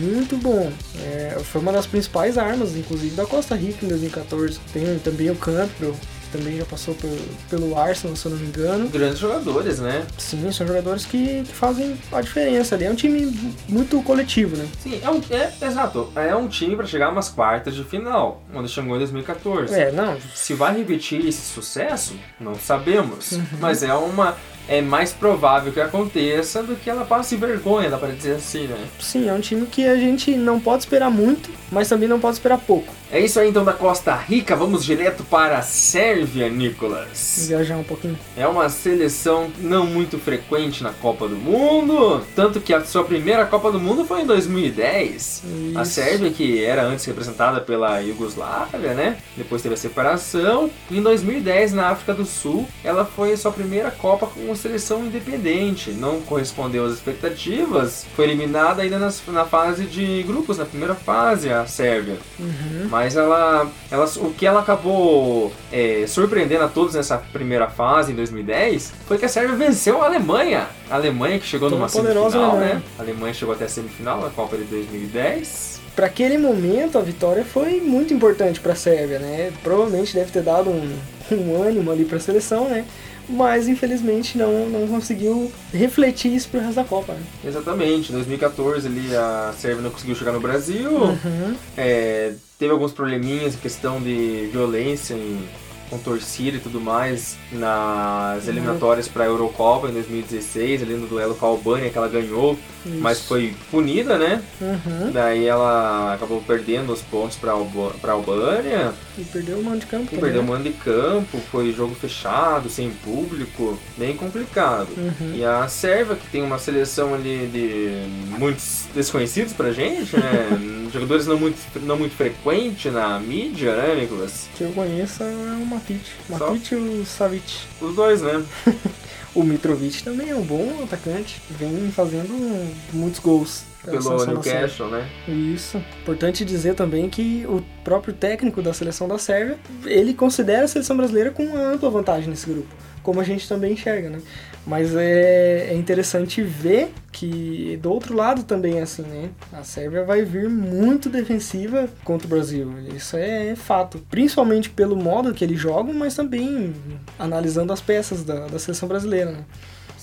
muito bom. É, foi uma das principais armas, inclusive, da Costa Rica em 2014. Tem também o Campbell, que também já passou pelo, pelo Arsenal, se eu não me engano. Grandes jogadores, né? Sim, são jogadores que, que fazem a diferença ali. É um time muito coletivo, né? Sim, é, um, é exato. É um time pra chegar umas quartas de final, onde chegou em 2014. É, não, Se vai repetir esse sucesso, não sabemos. Uhum. Mas é uma. É mais provável que aconteça do que ela passe vergonha, dá pra dizer assim, né? sim, é um time que a gente não pode esperar muito, mas também não pode esperar pouco. É isso aí então da Costa Rica, vamos direto para a Sérvia, Nicolas. Viajar um pouquinho. É uma seleção não muito frequente na Copa do Mundo, tanto que a sua primeira Copa do Mundo foi em 2010. A Isso. Sérvia, que era antes representada pela Iugoslávia, né? Depois teve a separação. Em 2010, na África do Sul, ela foi a sua primeira Copa com seleção independente. Não correspondeu às expectativas. Foi eliminada ainda nas- na fase de grupos, na primeira fase, a Sérvia. Uhum. Mas ela, ela, o que ela acabou é, surpreendendo a todos nessa primeira fase, em 2010, foi que a Sérvia venceu a Alemanha. A Alemanha que chegou Toda numa semifinal, Alemanha. né? A Alemanha chegou até a semifinal na Copa de 2010. Para aquele momento, a vitória foi muito importante para a Sérvia, né? Provavelmente deve ter dado um, um ânimo ali para a seleção, né? Mas infelizmente não, não conseguiu refletir isso pro resto da Copa. Né? Exatamente, em 2014 ali a Sérvia não conseguiu chegar no Brasil. Uhum. É, teve alguns probleminhas em questão de violência em, com torcida e tudo mais nas eliminatórias para a Eurocopa em 2016, ali no duelo com a Albânia que ela ganhou, mas Isso. foi punida, né? Uhum. Daí ela acabou perdendo os pontos para a Albânia, E perdeu o mando de campo. e também, perdeu o né? mando de campo, foi jogo fechado, sem público, bem complicado. Uhum. E a Sérvia, que tem uma seleção ali de muitos desconhecidos pra gente, né? Jogadores não muito, não muito frequentes na mídia, né, Nicolas? Que eu conheço é o Matic. Só? Matic e o Savic. Os dois, né? O Mitrovic também é um bom atacante. Vem fazendo muitos gols. Pelo. Newcastle, né? Isso. Importante dizer também que o próprio técnico da seleção da Sérvia, ele considera a seleção brasileira com uma ampla vantagem nesse grupo, como a gente também enxerga, né? Mas é, é interessante ver que do outro lado também é assim, né? A Sérvia vai vir muito defensiva contra o Brasil. Isso é fato. Principalmente pelo modo que eles jogam, mas também analisando as peças da, da seleção brasileira, né?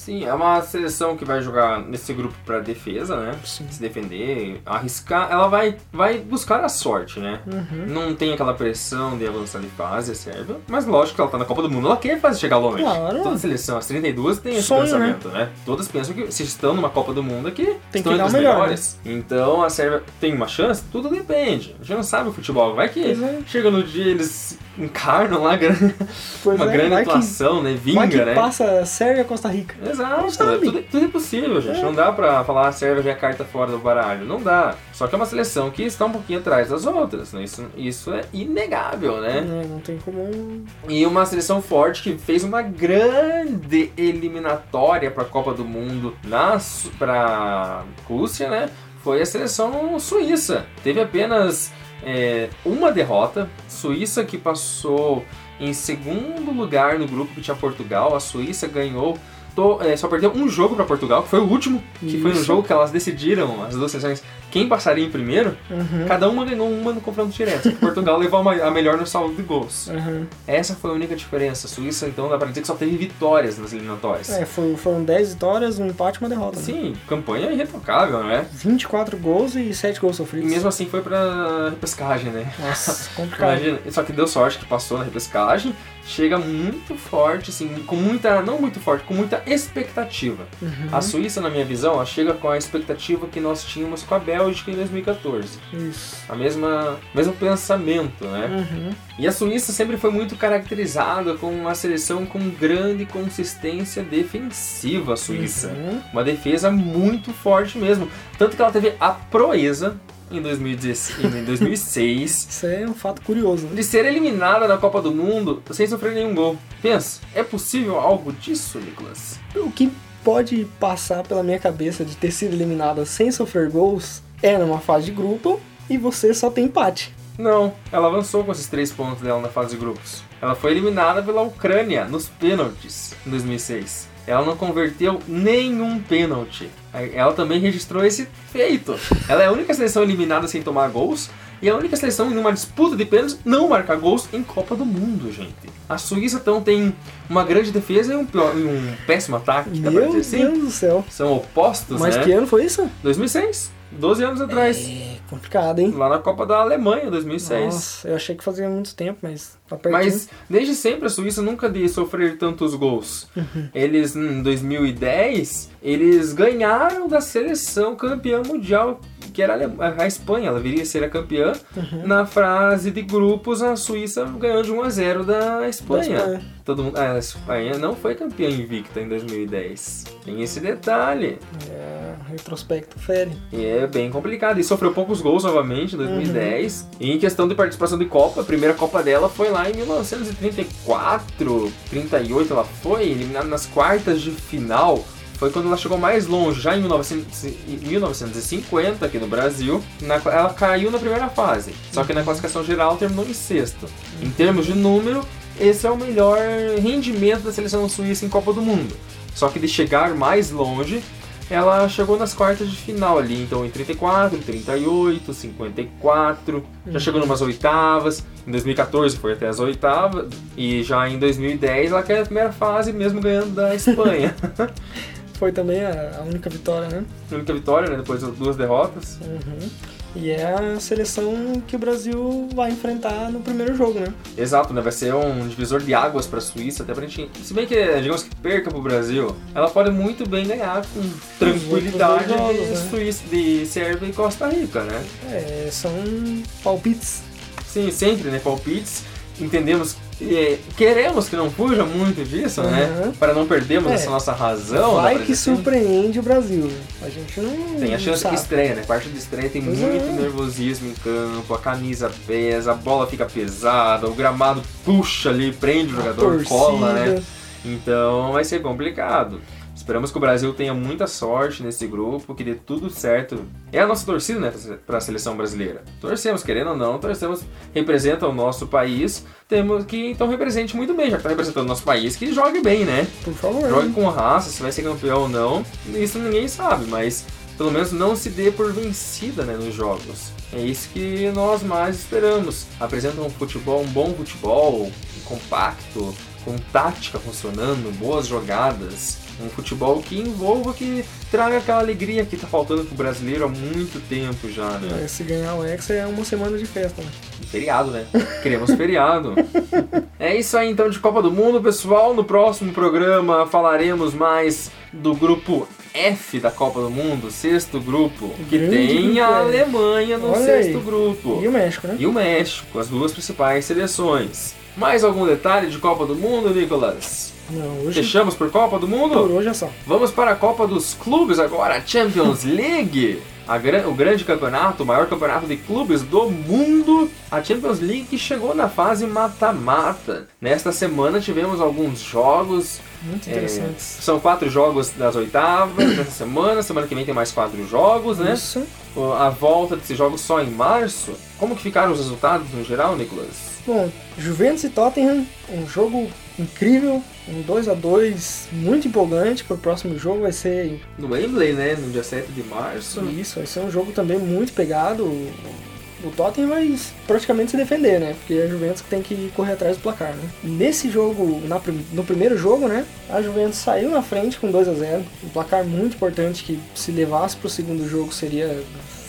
Sim, é uma seleção que vai jogar nesse grupo pra defesa, né? Sim. Se defender, arriscar. Ela vai, vai buscar a sorte, né? Uhum. Não tem aquela pressão de avançar de fase, a Sérvia. Mas lógico que ela tá na Copa do Mundo, ela quer fazer chegar longe. Claro. Toda seleção, as 32 tem esse Sonho, pensamento, né? Todas pensam que se estão numa Copa do Mundo aqui, Tem estão que dar entre melhor, né? melhores. Então a Sérvia tem uma chance? Tudo depende. A gente não sabe o futebol. Vai que é. chega no dia eles encarnam lá uma é, grande vai que- atuação, né? Vai que Vinga, né? passa Sérvia e Costa Rica. Exato, sabe. tudo, tudo é possível, gente. É. Não dá pra falar a Sérvia já é a carta fora do baralho. Não dá. Só que é uma seleção que está um pouquinho atrás das outras, né? Isso, isso é inegável, né? Não, não tem como. E uma seleção forte que fez uma grande eliminatória para a Copa do Mundo na para Rússia, né? Foi a seleção suíça. Teve apenas é, uma derrota. Suíça que passou em segundo lugar no grupo que tinha Portugal. A Suíça ganhou. To- é, só perdeu um jogo para Portugal, que foi o último, que foi no Isso. jogo que elas decidiram, as duas seleções, quem passaria em primeiro, Uhum. cada uma ganhou uma no confronto direto. Portugal levou a melhor no saldo de gols. Uhum. Essa foi a única diferença. A Suíça, então, dá pra dizer que só teve vitórias nas eliminatórias. É, foi- foram 10 vitórias, um empate e uma derrota. né? Sim, campanha irretocável, né? 24 gols e 7 gols E sofridos. mesmo assim foi pra repescagem, né? Nossa, complicado. Imagina, só que deu sorte que passou na repescagem, chega muito forte, assim, com muita, não muito forte, com muita expectativa. Uhum. A Suíça, na minha visão, ela chega com a expectativa que nós tínhamos com a Bélgica em 2014. Isso. A mesma, mesmo pensamento, né? Uhum. E a Suíça sempre foi muito caracterizada como uma seleção com grande consistência defensiva, a Suíça. Uhum. Uma defesa muito forte mesmo. Tanto que ela teve a proeza em 2016 em 2006 Isso é um fato curioso. né? de ser eliminada da Copa do Mundo sem sofrer nenhum gol. Pensa, é possível algo disso, Nicolas? O que pode passar pela minha cabeça de ter sido eliminada sem sofrer gols é numa fase de grupo e você só tem empate. Não, ela avançou com esses três pontos dela na fase de grupos. Ela foi eliminada pela Ucrânia nos pênaltis em 2006. Ela não converteu nenhum pênalti. Ela também registrou esse feito. Ela é a única seleção eliminada sem tomar gols e a única seleção em uma disputa de pênaltis não marcar gols em Copa do Mundo, gente. A Suíça então tem uma grande defesa e um, pior- e um péssimo ataque, Meu assim? Deus do céu. São opostos, Mas né? que ano foi isso? 2006, 12 anos atrás. É complicado, hein? Lá na Copa da Alemanha, 2006. Nossa, eu achei que fazia muito tempo, mas tá pertinho. Mas desde sempre a Suíça nunca de sofrer tantos gols. Uhum. Eles em 2010, eles ganharam da seleção campeã mundial, que era a a Espanha, ela viria a ser a campeã. Uhum. Na fase de grupos, a Suíça ganhou de 1 a 0 da Espanha. Da Espanha. Todo mundo, a Espanha não foi campeã invicta em 2010. Tem esse detalhe. É, retrospecto fere. E é bem complicado. E sofreu poucos gols novamente em 2010. E em questão de participação de Copa, a primeira Copa dela foi lá em 1934, 38 ela foi, eliminada nas quartas de final. Foi quando ela chegou mais longe, já em 1900 em 1950 aqui no Brasil. na- ela caiu na primeira fase, só que na classificação geral terminou em sexto. Em termos de número, esse é o melhor rendimento da seleção suíça em Copa do Mundo. Só que de chegar mais longe, ela chegou nas quartas de final ali, então em 34, 38, 54, já chegou numas oitavas, em 2014 foi até as oitavas, e já em 2010 ela caiu na primeira fase, mesmo ganhando da Espanha. Foi também a, a única vitória, né? a única vitória, né, depois de duas derrotas. Uhum. E é a seleção que o Brasil vai enfrentar no primeiro jogo, né? Exato, né, vai ser um divisor de águas para a Suíça, até pra gente, se bem que, digamos que perca pro Brasil, ela pode muito bem ganhar com tranquilidade jogos, de, né? Suíça, de Sérvia e Costa Rica, né? É, são palpites. Sim, sempre, né? Palpites. Entendemos, é, queremos que não fuja muito disso, né? Uhum. Para não perdermos É. essa nossa razão. vai que surpreende o Brasil. A gente não. Tem a chance sabe. que estreia, né? Parte de estreia tem Pois muito é. nervosismo em campo, a camisa pesa, a bola fica pesada, o gramado puxa ali, prende o jogador, cola, né? Então vai ser complicado. Esperamos que o Brasil tenha muita sorte nesse grupo, que dê tudo certo. É a nossa torcida, né, para a seleção brasileira. Torcemos, querendo ou não, torcemos, representa o nosso país. Temos que então represente muito bem, já que está representando o nosso país, que jogue bem, né? Por favor. Jogue com raça, se vai ser campeão ou não, isso ninguém sabe, mas pelo menos não se dê por vencida né, nos jogos. É isso que nós mais esperamos. Apresenta um futebol, um bom futebol, compacto, com tática funcionando, boas jogadas. Um futebol que envolva, que traga aquela alegria que tá faltando pro brasileiro há muito tempo já, né? É, Se ganhar o Hexa é uma semana de festa, né? Feriado, né? Queremos feriado. É isso aí então de Copa do Mundo, pessoal. No próximo programa falaremos mais do grupo F da Copa do Mundo, sexto grupo, que Grande tem grupo a. Alemanha no Olha sexto aí. grupo. E o México, né? E o México, as duas principais seleções. Mais algum detalhe de Copa do Mundo, Nicolas? Não, hoje. Fechamos por Copa do Mundo? Por hoje é só. Vamos para a Copa dos Clubes agora, Champions League. Gran- o grande campeonato, o maior campeonato de clubes do mundo. A Champions League chegou na fase mata-mata. Nesta semana tivemos alguns jogos. Muito é, interessantes. são quatro jogos das oitavas dessa semana. Semana que vem tem mais quatro jogos, né? Isso. A volta desses jogos só em março. Como que ficaram os resultados no geral, Nicolas? Bom, Juventus e Tottenham, um jogo incrível, um 2 a 2 muito empolgante pro próximo jogo, vai ser No Wembley, né? No dia 7 de março. isso, vai ser um jogo também muito pegado. O- O Tottenham vai praticamente se defender, né? Porque é a Juventus que tem que correr atrás do placar, né? Nesse jogo, na no primeiro jogo, né? A Juventus saiu na frente com 2 a 0 Um placar muito importante que se levasse pro segundo jogo seria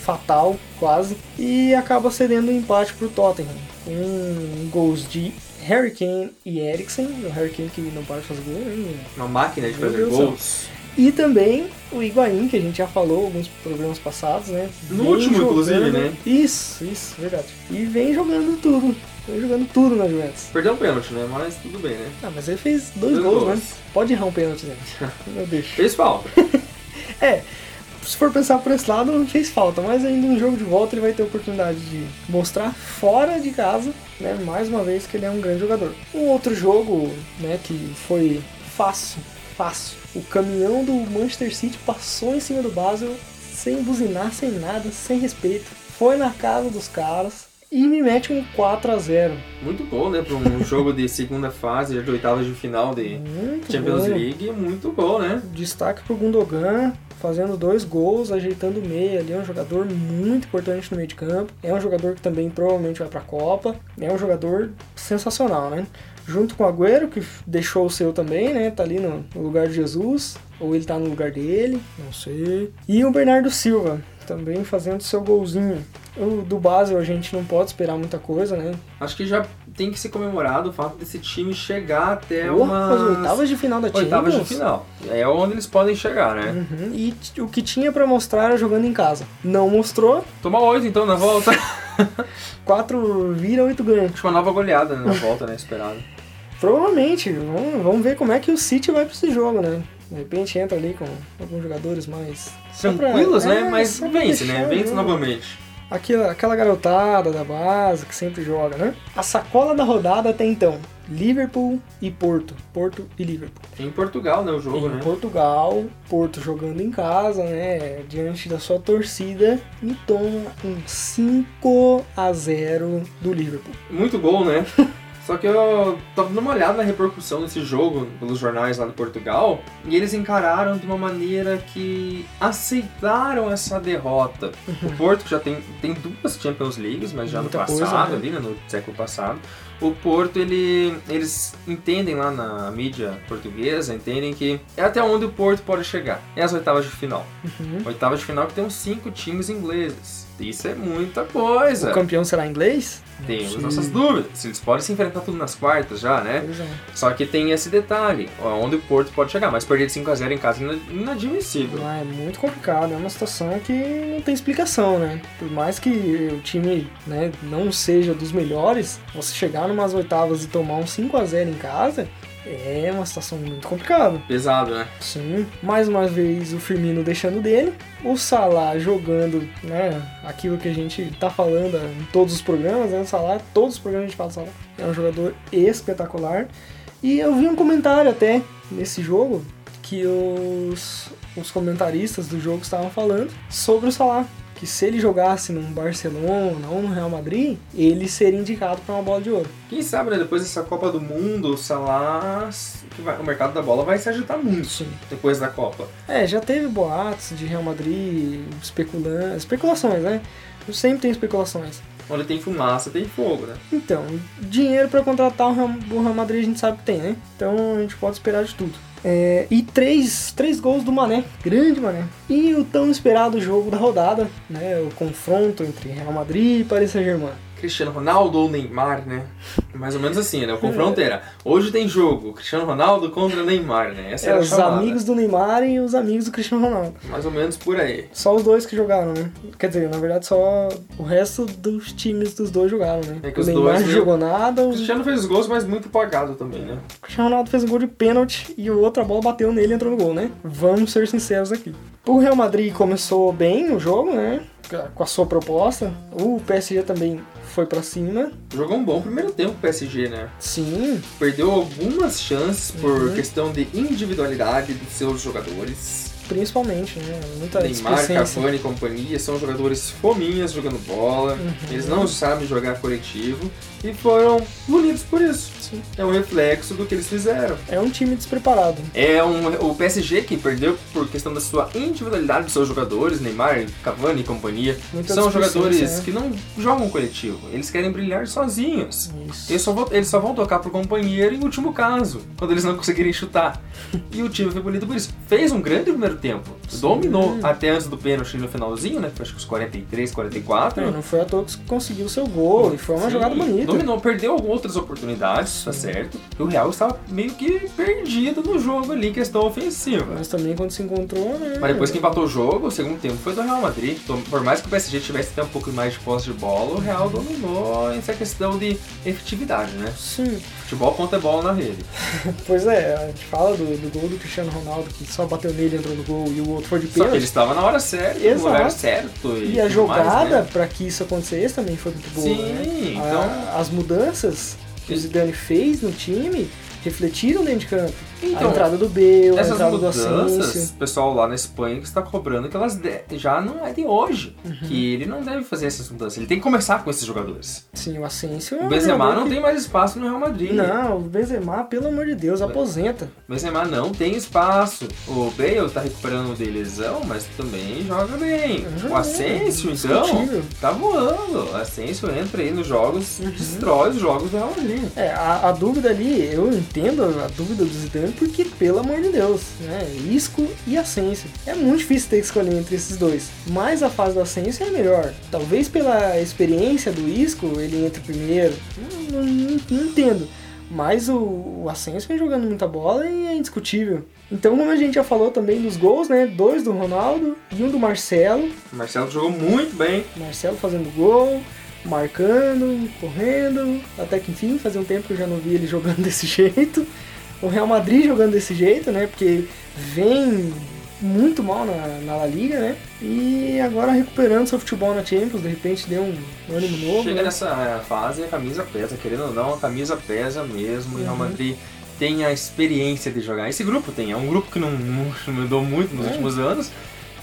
fatal, quase. E acaba cedendo o empate pro Tottenham. Com gols de Harry Kane e Eriksen. O Harry Kane que não para de fazer gol, né? Uma máquina de fazer gols. E também o Higuaín, que a gente já falou alguns programas passados, né? No Vem último, inclusive, né? Isso, isso, verdade. E vem jogando tudo. Vem jogando tudo na Juventus. Perdeu um pênalti, né? Mas tudo bem, né? Ah, mas ele fez dois, Dois gols, gols. né? Pode errar um pênalti, gente. Meu Deus. Fez falta. É, se for pensar por esse lado, não fez falta, mas ainda no jogo de volta ele vai ter a oportunidade de mostrar fora de casa, né, mais uma vez que ele é um grande jogador. Um outro jogo, né, que foi fácil, fácil. O caminhão do Manchester City passou em cima do Basel sem buzinar, sem nada, sem respeito. Foi na casa dos caras e me mete um 4 a 0 Muito bom, né? Pra um jogo de segunda fase, de oitavas de final de Muito Champions bom. League. Muito bom, né? Destaque pro Gundogan, fazendo dois gols, ajeitando o meio ali. É um jogador muito importante no meio de campo. É um jogador que também provavelmente vai pra Copa. É um jogador sensacional, né? Junto com o Agüero, que deixou o seu também, né? Tá ali no, no lugar de Jesus. Ou ele tá no lugar dele, não sei. E o Bernardo Silva, também fazendo seu golzinho. O do Basel a gente não pode esperar muita coisa, né? Acho que já tem que ser comemorado o fato desse time chegar até Porra, umas... as oitavas de final da Champions. oitavas de final. É onde eles podem chegar, né? Uhum, E o que tinha pra mostrar era jogando em casa. Não mostrou, Tomar oito então na volta. 4 vira, 8 ganha. Acho uma nova goleada né, na volta, né? Esperado. Provavelmente, vamos, vamos ver como é que o City vai pra esse jogo, né? De repente entra ali com alguns jogadores mais. só pra- Tranquilos, né? é, Mas vence, né? Vence novamente. Aquela, aquela garotada da base que sempre joga, né? A sacola da rodada até então: Liverpool e Porto. Porto e Liverpool. Em Portugal, né? O jogo, em né? Portugal, Porto jogando em casa, né? Diante da sua torcida e toma um 5 a 0 do Liverpool. Muito gol, né? Só que eu tava dando uma olhada na repercussão desse jogo pelos jornais lá de Portugal e eles encararam de uma maneira que aceitaram essa derrota. O Porto que já tem, tem duas Champions Leagues, mas já Muita no coisa, passado, né? ali, né, no século passado. O Porto, ele, eles entendem lá na mídia portuguesa, entendem que é até onde o Porto pode chegar. É as oitavas de final. Uhum. Oitavas de final que tem uns cinco times ingleses. Isso é muita coisa. O campeão será inglês? Temos nossas dúvidas. Eles podem se enfrentar tudo nas quartas já, né? É. Só que tem esse detalhe, onde o Porto pode chegar, mas perder de 5x0 em casa é inadmissível. Ah, é muito complicado, é uma situação que não tem explicação, né? Por mais que o time né, não seja dos melhores, você chegar numas oitavas e tomar um 5 a 0 em casa é uma situação muito complicada. Pesado, né? Sim, mais uma vez o Firmino deixando dele, o Salah jogando, né, aquilo que a gente tá falando em todos os programas, né, o Salah, todos os programas a gente fala do Salah, é um jogador espetacular. E eu vi um comentário até nesse jogo que os, os comentaristas do jogo estavam falando sobre o Salah. Que se ele jogasse num Barcelona ou no Real Madrid, ele seria indicado para uma bola de ouro. Quem sabe, né, depois dessa Copa do Mundo, o Salah, o mercado da bola vai se agitar muito Sim. depois da Copa. É, já teve boatos de Real Madrid, especulando, especulações, né? Sempre tem especulações. Onde tem fumaça, tem fogo, né? Então, dinheiro para contratar o Real Madrid a gente sabe que tem, né? Então a gente pode esperar de tudo. É, e três, três gols do Mané, grande Mané. E o tão esperado jogo da rodada, né? O confronto entre Real Madrid e Paris Saint-Germain. Cristiano Ronaldo ou Neymar, né? Mais ou menos assim, né? O confronto era, hoje tem jogo, Cristiano Ronaldo contra Neymar, né? Essa É, os chamada. amigos do Neymar e os amigos do Cristiano Ronaldo. Mais ou menos por aí. Só os dois que jogaram, né? Quer dizer, na verdade só o resto dos times dos dois jogaram, né? É que o os Neymar dois não jogou nada, O o Cristiano fez os gols, mas muito pagado também, né? Cristiano Ronaldo fez um gol de pênalti e o outra bola bateu nele e entrou no gol, né? Vamos ser sinceros aqui. O Real Madrid começou bem o jogo, né? Com a sua proposta. O PSG também foi pra cima. Jogou um bom primeiro tempo o PSG, né? Sim, Perdeu algumas chances por Uhum. questão de individualidade dos seus jogadores. principalmente, né? Muita Neymar, displicência. Cavani e companhia são jogadores fominhas jogando bola. Uhum. Eles não sabem jogar coletivo e foram punidos por isso. Sim. é um reflexo do que eles fizeram. É um time despreparado. É um, o PSG que perdeu por questão da sua individualidade dos seus jogadores, Neymar, Cavani e companhia. Muita São jogadores né? que não jogam coletivo, eles querem brilhar sozinhos. Isso. Eles só, vão, eles só vão tocar pro companheiro em último caso, quando eles não conseguirem chutar. E o time foi bonito por isso. Fez um grande primeiro tempo. Dominou até antes do pênalti no finalzinho, né? Acho que os 43, 44. É, não foi à toa que conseguiu o seu gol, e foi uma Sim, jogada bonita. Dominou, perdeu outras oportunidades, tá certo. E o Real estava meio que perdido no jogo ali, em questão ofensiva. Mas também quando se encontrou, né? Mas depois que empatou o jogo, o segundo tempo foi do Real Madrid. Então, Por mais que o PSG tivesse até um pouco mais de posse de bola, o Real dominou essa questão de efetividade, né? Sim, Futebol contra bola na rede. pois é, a gente fala do, do gol do Cristiano Ronaldo, que só bateu nele, entrou no gol, e o outro foi de Só que ele pênalti. estava na hora certa, no Exato. lugar certo. E, E a mais, jogada né? pra que isso acontecesse também foi muito boa. Sim, né? então- A- as mudanças que o Zidane fez no time refletiram dentro de campo. Então, a entrada do Bale, a Essas mudanças, o pessoal lá na Espanha que está cobrando que elas de- já não é de hoje. Uhum. Que ele não deve fazer essas mudanças. Ele tem que começar com esses jogadores. Sim, o Asensio é O Benzema não que- tem mais espaço no Real Madrid. Não, o Benzema, pelo amor de Deus, aposenta. O Benzema não tem espaço. O Bale tá recuperando de lesão, mas também joga bem. Joga O Asensio, bem, então, indiscutível. tá voando. O Asensio entra aí nos jogos, Uhum. destrói os jogos do Real Madrid. É, a, a dúvida ali, eu entendo a dúvida do Zidane, porque, pelo amor de Deus, né? Isco e Asensio. É muito difícil ter que escolher entre esses dois. Mas a fase do Asensio é melhor. Talvez pela experiência do Isco, ele entre primeiro. Não, não- não- não entendo. Mas o, o Asensio vem jogando muita bola e é indiscutível. Então, como a gente já falou também dos gols, né? Dois do Ronaldo e um do Marcelo. O Marcelo jogou muito bem. Marcelo fazendo gol, marcando, correndo, até que enfim, fazia um tempo que eu já não vi ele jogando desse jeito. O Real Madrid jogando desse jeito, né? Porque vem muito mal na, na La Liga, né? E agora recuperando seu futebol na Champions, de repente deu um ânimo novo. Chega né? nessa fase a camisa pesa, querendo ou não, a camisa pesa mesmo. E o Real Uhum. Madrid tem a experiência de jogar. Esse grupo tem, é um grupo que não, não mudou muito nos É. últimos anos.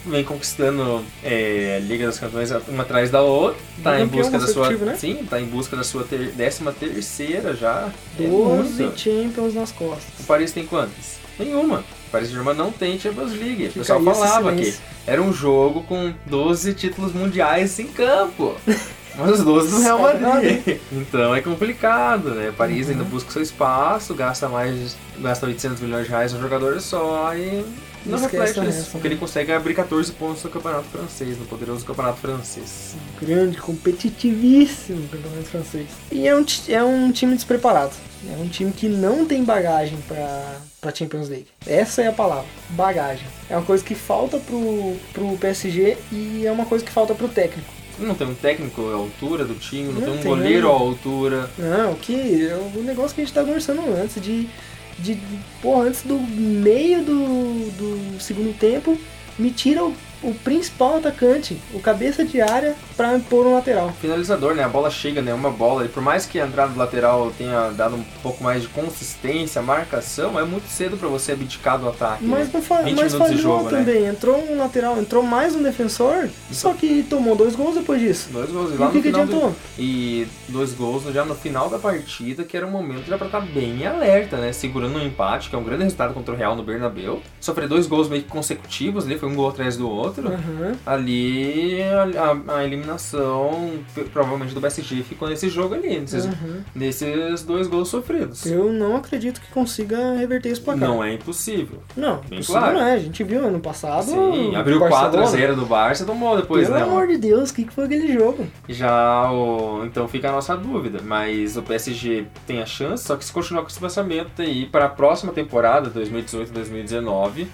Vem conquistando é, a Liga dos Campeões uma atrás da outra. Tá em busca da sua. né? Sim, tá em busca da sua ter, décima terceira já. É 12 muito. Champions nas costas. O Paris tem quantas? Nenhuma. O Paris Saint-Germain não tem Champions League. O pessoal falava que era um jogo com 12 títulos mundiais em campo. Mas os 12 do Real Madrid. Então é complicado, né? Paris Uhum. ainda busca seu espaço, gasta mais. gasta 800 milhões de reais no jogador só e. Não reflete o isso, resto, porque né? ele consegue abrir 14 pontos no campeonato francês, no poderoso campeonato francês. grande, competitivíssimo campeonato francês. E é um, é um time despreparado. É um time que não tem bagagem pra, pra Champions League. Essa é a palavra, bagagem. É uma coisa que falta pro, pro PSG e é uma coisa que falta pro técnico. Não tem um técnico à altura do time, não, Não tem um goleiro né? à altura. Não, que é o negócio que a gente tá conversando antes de, de porra, antes do meio do, do segundo tempo, me tira o, o principal atacante, o cabeça de área, pra pôr um lateral. finalizador, né? A bola chega, né? Uma bola. E por mais que a entrada do lateral tenha dado um pouco mais de consistência, marcação, é muito cedo pra você abdicar do ataque. Mas né? não fa 20 mas minutos de falhou jogo, né? também. Entrou um lateral, entrou mais um defensor, só que tomou dois gols depois disso. Dois gols. E E lá o que, no que final adiantou? do... E dois gols já no final da partida, que era um momento já pra estar bem alerta, né? Segurando um empate, que é um grande resultado contra o Real no Bernabéu. Sofrer dois gols meio que consecutivos ali, foi um gol atrás do outro. Aham. Ali a, a- eliminação provavelmente do PSG ficou nesse jogo ali, nesses, Uhum. nesses dois gols sofridos. Eu não acredito que consiga reverter esse placar. Não é impossível. Não, Bem possível claro. não é. A gente viu ano passado. Sim, abriu Barcelona. 4x0 do Barça, tomou depois, Pelo né? amor de Deus, o que, que foi aquele jogo? Já o. Então fica a nossa dúvida. Mas o PSG tem a chance, só que se continuar com esse pensamento aí para a próxima temporada, 2018-2019,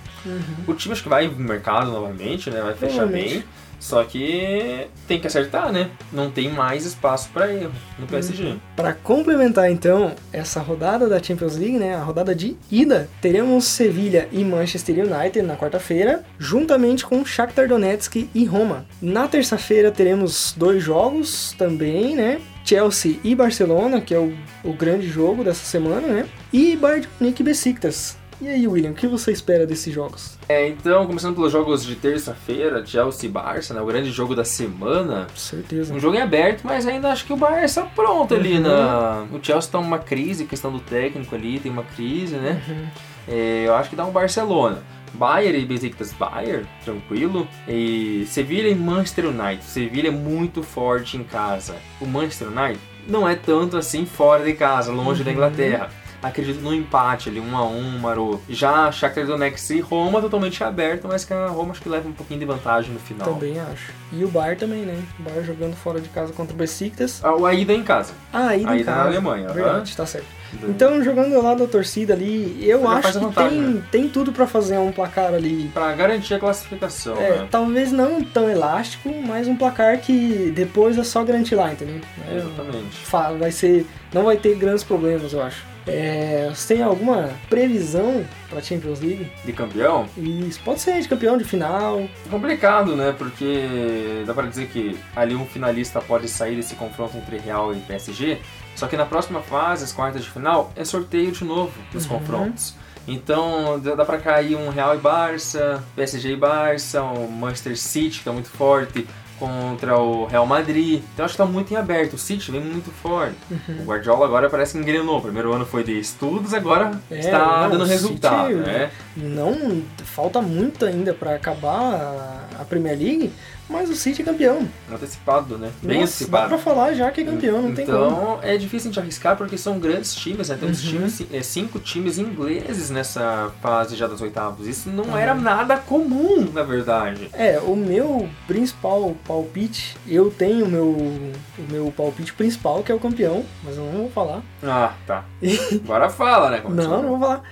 o time acho que vai no mercado novamente, né? Vai fechar bem. Só que tem que acertar, né? Não tem mais espaço para erro no PSG. Para complementar então essa rodada da Champions League, né, a rodada de ida, teremos Sevilha e Manchester United na quarta-feira, juntamente com Shakhtar Donetsk e Roma. Na terça-feira teremos dois jogos também, né? Chelsea e Barcelona, que é o, o grande jogo dessa semana, né? E Bayern Munique e Besiktas. E aí, William, o que você espera desses jogos? É, então, começando pelos jogos de terça-feira, Chelsea e Barça, né, o grande jogo da semana. Com certeza. Um jogo em aberto, mas ainda acho que o Barça pronto ali Uhum. na. O Chelsea tá numa crise, questão do técnico ali, tem uma crise, né? Uhum. É, eu acho que dá um Barcelona. Bayern e Besiktas Bayern, tranquilo. E Sevilha e Manchester United. Sevilha é muito forte em casa. O Manchester United não é tanto assim fora de casa, longe da Uhum. Inglaterra. Acredito no empate ali, um a um, maroto. Já Shakhtar Donetsk e Roma totalmente aberto, mas que a Roma acho que leva um pouquinho de vantagem no final. Também acho. E o Bayern também, né? O Bayern jogando fora de casa contra o Besiktas. A, a ida é em casa. Ah, A ida na Alemanha. Verdade, tá certo. Então, jogando ao lado da torcida ali, eu acho a que vantagem, tem, né? tem tudo pra fazer um placar ali. Pra garantir a classificação, É, né? talvez não tão elástico, mas um placar que depois é só garantir lá, entendeu? É, Exatamente. vai ser, não vai ter grandes problemas, eu acho. É, você tem alguma previsão pra Champions League? De campeão, Isso pode ser de campeão de final. É complicado, né? Porque dá pra dizer que ali um finalista pode sair desse confronto entre Real e PSG. Só que na próxima fase, as quartas de final, é sorteio de novo dos Uhum. confrontos. Então dá pra cair um Real e Barça, PSG e Barça, um Manchester City que tá muito forte contra o Real Madrid. Então acho que tá muito em aberto. O City vem muito forte. Uhum. O Guardiola agora parece que engrenou. O primeiro ano foi de estudos, agora É, está não, dando resultado, City- né? Não falta muito ainda pra acabar a- a Premier League, mas o City é campeão. Antecipado, né? Bem Nossa, antecipado. Dá pra falar já que é campeão, não tem como. então é difícil a gente arriscar porque são grandes times, né? Temos Uhum. times, é, cinco times ingleses nessa fase já das oitavas. Isso não Uhum. era nada comum, na verdade. É, o meu principal palpite, eu tenho o meu, o meu palpite principal, que é o campeão, mas eu não vou falar. Ah, tá. Agora fala, né? Não, não vou falar.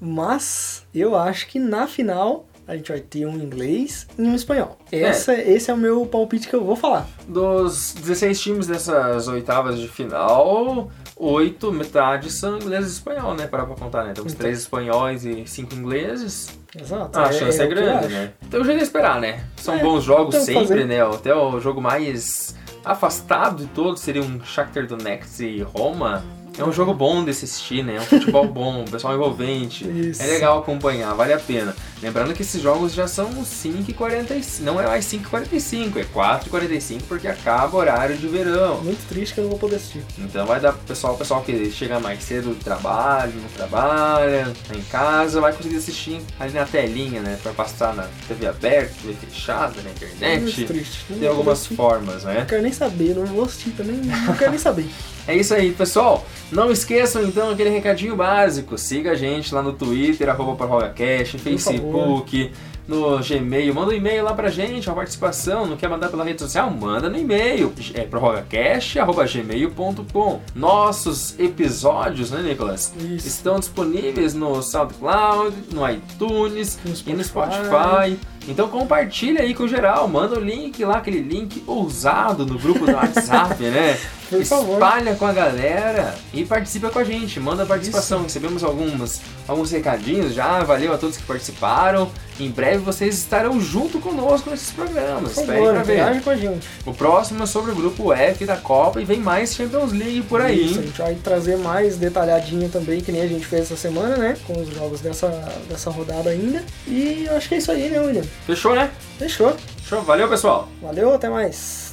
Mas eu acho que na final a gente vai ter um inglês e um espanhol. Essa, Esse é o meu palpite que eu vou falar. Dos 16 times dessas oitavas de final, oito, metade são ingleses e espanhol, né? Parar pra contar, né? Temos Então. três espanhóis e cinco ingleses. Exato. Ah, a chance é, o que eu grande, né? Então já ia esperar, né? São É, bons jogos sempre, fazer. né? Até o jogo mais afastado de todos seria um Shakhtar Donetsk e Roma. É um jogo bom de assistir, né? É um futebol bom, pessoal envolvente. Isso. É legal acompanhar, vale a pena. Lembrando que esses jogos já são 5h45, não é mais 5h45, é 4h45 porque acaba o horário de verão. Muito triste que eu não vou poder assistir. Então vai dar pro pessoal, o pessoal que chega mais cedo do trabalho, não trabalha, tá em casa, vai conseguir assistir ali na telinha, né? Vai passar na TV aberta, TV fechada, na Muito internet. triste. Não Tem algumas formas, né? Não quero nem saber, não vou assistir também, não quero nem saber. É isso aí, pessoal. Não esqueçam então aquele recadinho básico. Siga a gente lá no Twitter, arroba ProrrogaCast, Facebook, no Gmail. Manda um e-mail lá pra gente, uma participação. Não quer mandar pela rede social? Manda no e-mail. É prorrogacast.gmail.com Nossos episódios, né, Nicolas? Isso. Estão disponíveis no SoundCloud, no iTunes No e no Spotify. Então compartilha aí com geral, manda o link lá, aquele link ousado no grupo do WhatsApp, né? Por favor. Espalha com a galera e participa com a gente, manda a participação. Recebemos algumas, alguns recadinhos já, valeu a todos que participaram. Em breve vocês estarão junto conosco nesses programas. Por favor, pra ver. com a gente. O próximo é sobre o grupo F da Copa e vem mais Champions League por aí. Isso, a gente vai trazer mais detalhadinho também, que nem a gente fez essa semana, né? Com os jogos dessa, dessa rodada ainda. E eu acho que é isso aí, né, William? Fechou, né? Fechou. Fechou. Valeu, pessoal. Valeu, até mais.